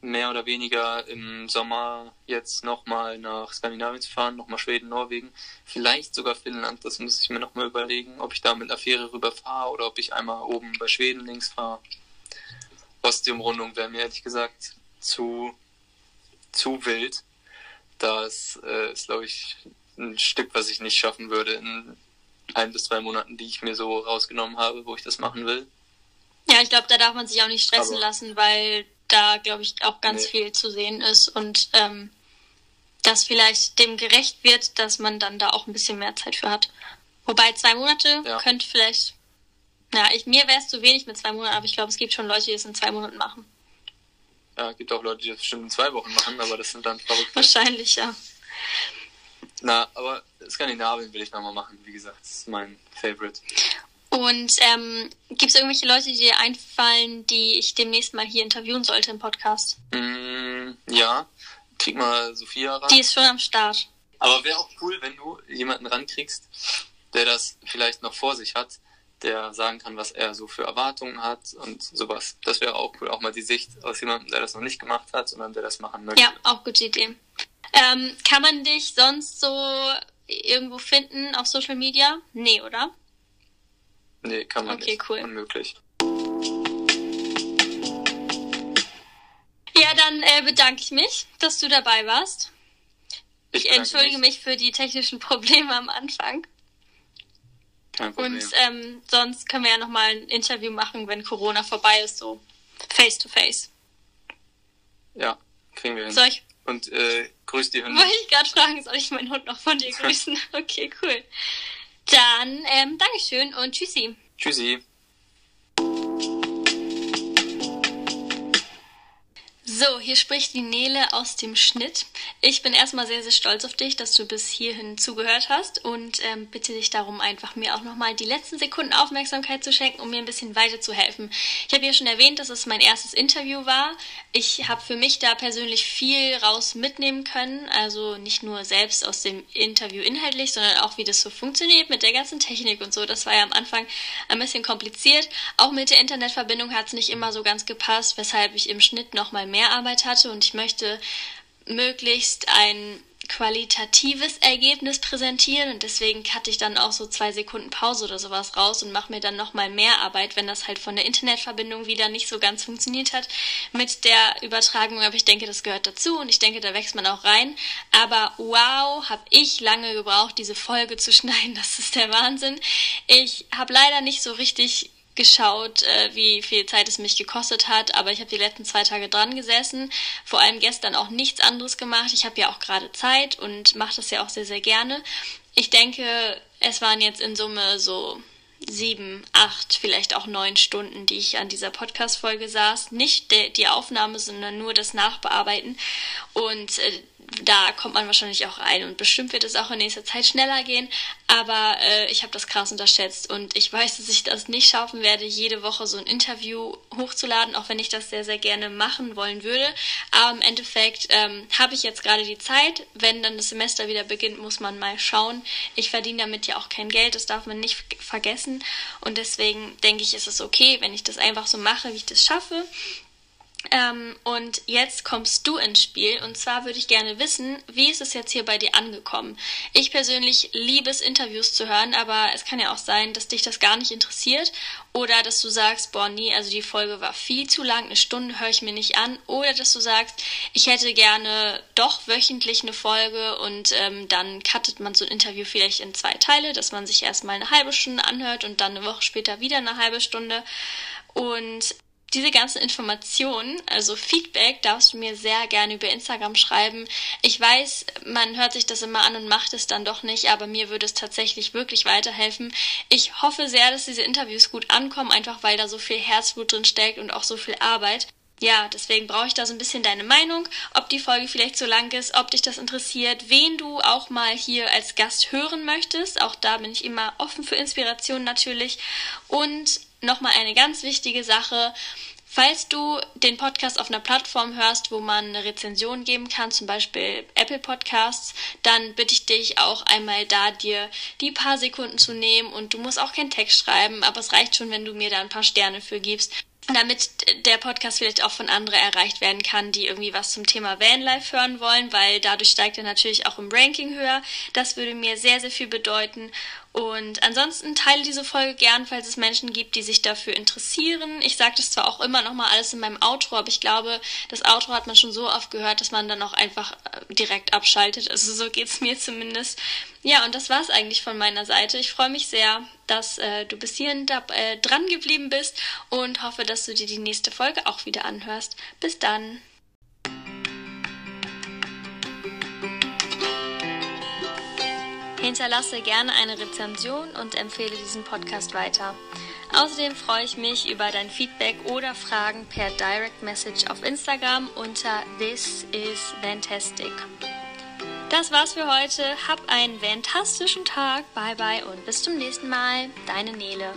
mehr oder weniger im Sommer jetzt nochmal nach Skandinavien zu fahren, nochmal Schweden, Norwegen, vielleicht sogar Finnland. Das muss ich mir nochmal überlegen, ob ich da mit einer Fähre rüberfahre oder ob ich einmal oben bei Schweden links fahre. Ostseeumrundung wäre mir ehrlich gesagt zu, zu wild. Das äh, ist, glaube ich, ein Stück, was ich nicht schaffen würde in ein bis zwei Monaten, die ich mir so rausgenommen habe, wo ich das machen will. Ja, ich glaube, da darf man sich auch nicht stressen Aber lassen, weil da, glaube ich, auch ganz nee. viel zu sehen ist und ähm, das vielleicht dem gerecht wird, dass man dann da auch ein bisschen mehr Zeit für hat. Wobei zwei Monate ja. könnte vielleicht, ja, ich, mir wäre es zu wenig mit zwei Monaten, aber ich glaube, es gibt schon Leute, die es in zwei Monaten machen. Ja, gibt auch Leute, die das bestimmt in zwei Wochen machen, aber das sind dann verrückt. Wahrscheinlich, ja. Na, aber Skandinavien will ich nochmal machen, wie gesagt, das ist mein Favorite. Und ähm, gibt es irgendwelche Leute, die dir einfallen, die ich demnächst mal hier interviewen sollte im Podcast? Mm, ja, krieg mal Sophia ran. Die ist schon am Start. Aber wäre auch cool, wenn du jemanden rankriegst, der das vielleicht noch vor sich hat, der sagen kann, was er so für Erwartungen hat und sowas. Das wäre auch cool, auch mal die Sicht aus jemandem, der das noch nicht gemacht hat, sondern der das machen möchte. Ja, auch gute Idee. Ähm, kann man dich sonst so irgendwo finden auf Social Media? Nee, oder? Nee, kann man okay, nicht. Okay, cool. Unmöglich. Ja, dann äh, bedanke ich mich, dass du dabei warst. Ich, ich entschuldige mich. mich. für die technischen Probleme am Anfang. Kein Problem. Und ähm, sonst können wir ja nochmal ein Interview machen, wenn Corona vorbei ist, so face to face. Ja, kriegen wir hin. Soll ich? Und äh, grüß die Hunde. Wollte ich gerade fragen, soll ich meinen Hund noch von dir grüßen? okay, cool. Dann ähm, Dankeschön und tschüssi. Tschüssi. So, hier spricht die Nele aus dem Schnitt. Ich bin erstmal sehr, sehr stolz auf dich, dass du bis hierhin zugehört hast und ähm, bitte dich darum, einfach mir auch nochmal die letzten Sekunden Aufmerksamkeit zu schenken, um mir ein bisschen weiterzuhelfen. Ich habe ja schon erwähnt, dass es mein erstes Interview war. Ich habe für mich da persönlich viel raus mitnehmen können, also nicht nur selbst aus dem Interview inhaltlich, sondern auch wie das so funktioniert mit der ganzen Technik und so. Das war ja am Anfang ein bisschen kompliziert. Auch mit der Internetverbindung hat es nicht immer so ganz gepasst, weshalb ich im Schnitt nochmal mehr Arbeit hatte und ich möchte möglichst ein qualitatives Ergebnis präsentieren und deswegen cutte ich dann auch so zwei Sekunden Pause oder sowas raus und mache mir dann nochmal mehr Arbeit, wenn das halt von der Internetverbindung wieder nicht so ganz funktioniert hat mit der Übertragung, aber ich denke, das gehört dazu und ich denke, da wächst man auch rein. Aber wow, habe ich lange gebraucht, diese Folge zu schneiden, das ist der Wahnsinn. Ich habe leider nicht so richtig geschaut, äh, wie viel Zeit es mich gekostet hat, aber ich habe die letzten zwei Tage dran gesessen, vor allem gestern auch nichts anderes gemacht. Ich habe ja auch gerade Zeit und mache das ja auch sehr, sehr gerne. Ich denke, es waren jetzt in Summe so sieben, acht, vielleicht auch neun Stunden, die ich an dieser Podcast-Folge saß. Nicht die Aufnahme, sondern nur das Nachbearbeiten. Und äh, da kommt man wahrscheinlich auch rein und bestimmt wird es auch in nächster Zeit schneller gehen. Aber äh, ich habe das krass unterschätzt und ich weiß, dass ich das nicht schaffen werde, jede Woche so ein Interview hochzuladen, auch wenn ich das sehr, sehr gerne machen wollen würde. Aber im Endeffekt ähm, habe ich jetzt gerade die Zeit. Wenn dann das Semester wieder beginnt, muss man mal schauen. Ich verdiene damit ja auch kein Geld, das darf man nicht vergessen. Und deswegen denke ich, ist es okay, wenn ich das einfach so mache, wie ich das schaffe. Ähm, und jetzt kommst du ins Spiel. Und zwar würde ich gerne wissen, wie ist es jetzt hier bei dir angekommen? Ich persönlich liebe es, Interviews zu hören, aber es kann ja auch sein, dass dich das gar nicht interessiert oder dass du sagst, boah, nee, also die Folge war viel zu lang, eine Stunde höre ich mir nicht an. Oder dass du sagst, ich hätte gerne doch wöchentlich eine Folge und ähm, dann cuttet man so ein Interview vielleicht in zwei Teile, dass man sich erstmal eine halbe Stunde anhört und dann eine Woche später wieder eine halbe Stunde. Und diese ganzen Informationen, also Feedback, darfst du mir sehr gerne über Instagram schreiben. Ich weiß, man hört sich das immer an und macht es dann doch nicht, aber mir würde es tatsächlich wirklich weiterhelfen. Ich hoffe sehr, dass diese Interviews gut ankommen, einfach weil da so viel Herzblut drin steckt und auch so viel Arbeit. ja, deswegen brauche ich da so ein bisschen deine Meinung, ob die Folge vielleicht so lang ist, ob dich das interessiert, wen du auch mal hier als Gast hören möchtest. Auch da bin ich immer offen für Inspiration natürlich. Und nochmal eine ganz wichtige Sache. Falls du den Podcast auf einer Plattform hörst, wo man eine Rezension geben kann, zum Beispiel Apple Podcasts, dann bitte ich dich auch einmal da dir die paar Sekunden zu nehmen und du musst auch keinen Text schreiben, aber es reicht schon, wenn du mir da ein paar Sterne für gibst damit der Podcast vielleicht auch von anderen erreicht werden kann, die irgendwie was zum Thema Vanlife hören wollen, weil dadurch steigt er natürlich auch im Ranking höher. Das würde mir sehr, sehr viel bedeuten. Und ansonsten teile diese Folge gern, falls es Menschen gibt, die sich dafür interessieren. Ich sage das zwar auch immer noch mal alles in meinem Outro, aber ich glaube, das Outro hat man schon so oft gehört, dass man dann auch einfach äh, direkt abschaltet. Also so geht's mir zumindest. Ja, und das war's eigentlich von meiner Seite. Ich freue mich sehr, dass äh, du bis hierhin da, äh, dran geblieben bist und hoffe, dass du dir die nächste Folge auch wieder anhörst. Bis dann. Hinterlasse gerne eine Rezension und empfehle diesen Podcast weiter. Außerdem freue ich mich über dein Feedback oder Fragen per Direct Message auf Instagram unter This is Fantastic. Das war's für heute. Hab einen fantastischen Tag. Bye bye und bis zum nächsten Mal. Deine Nele.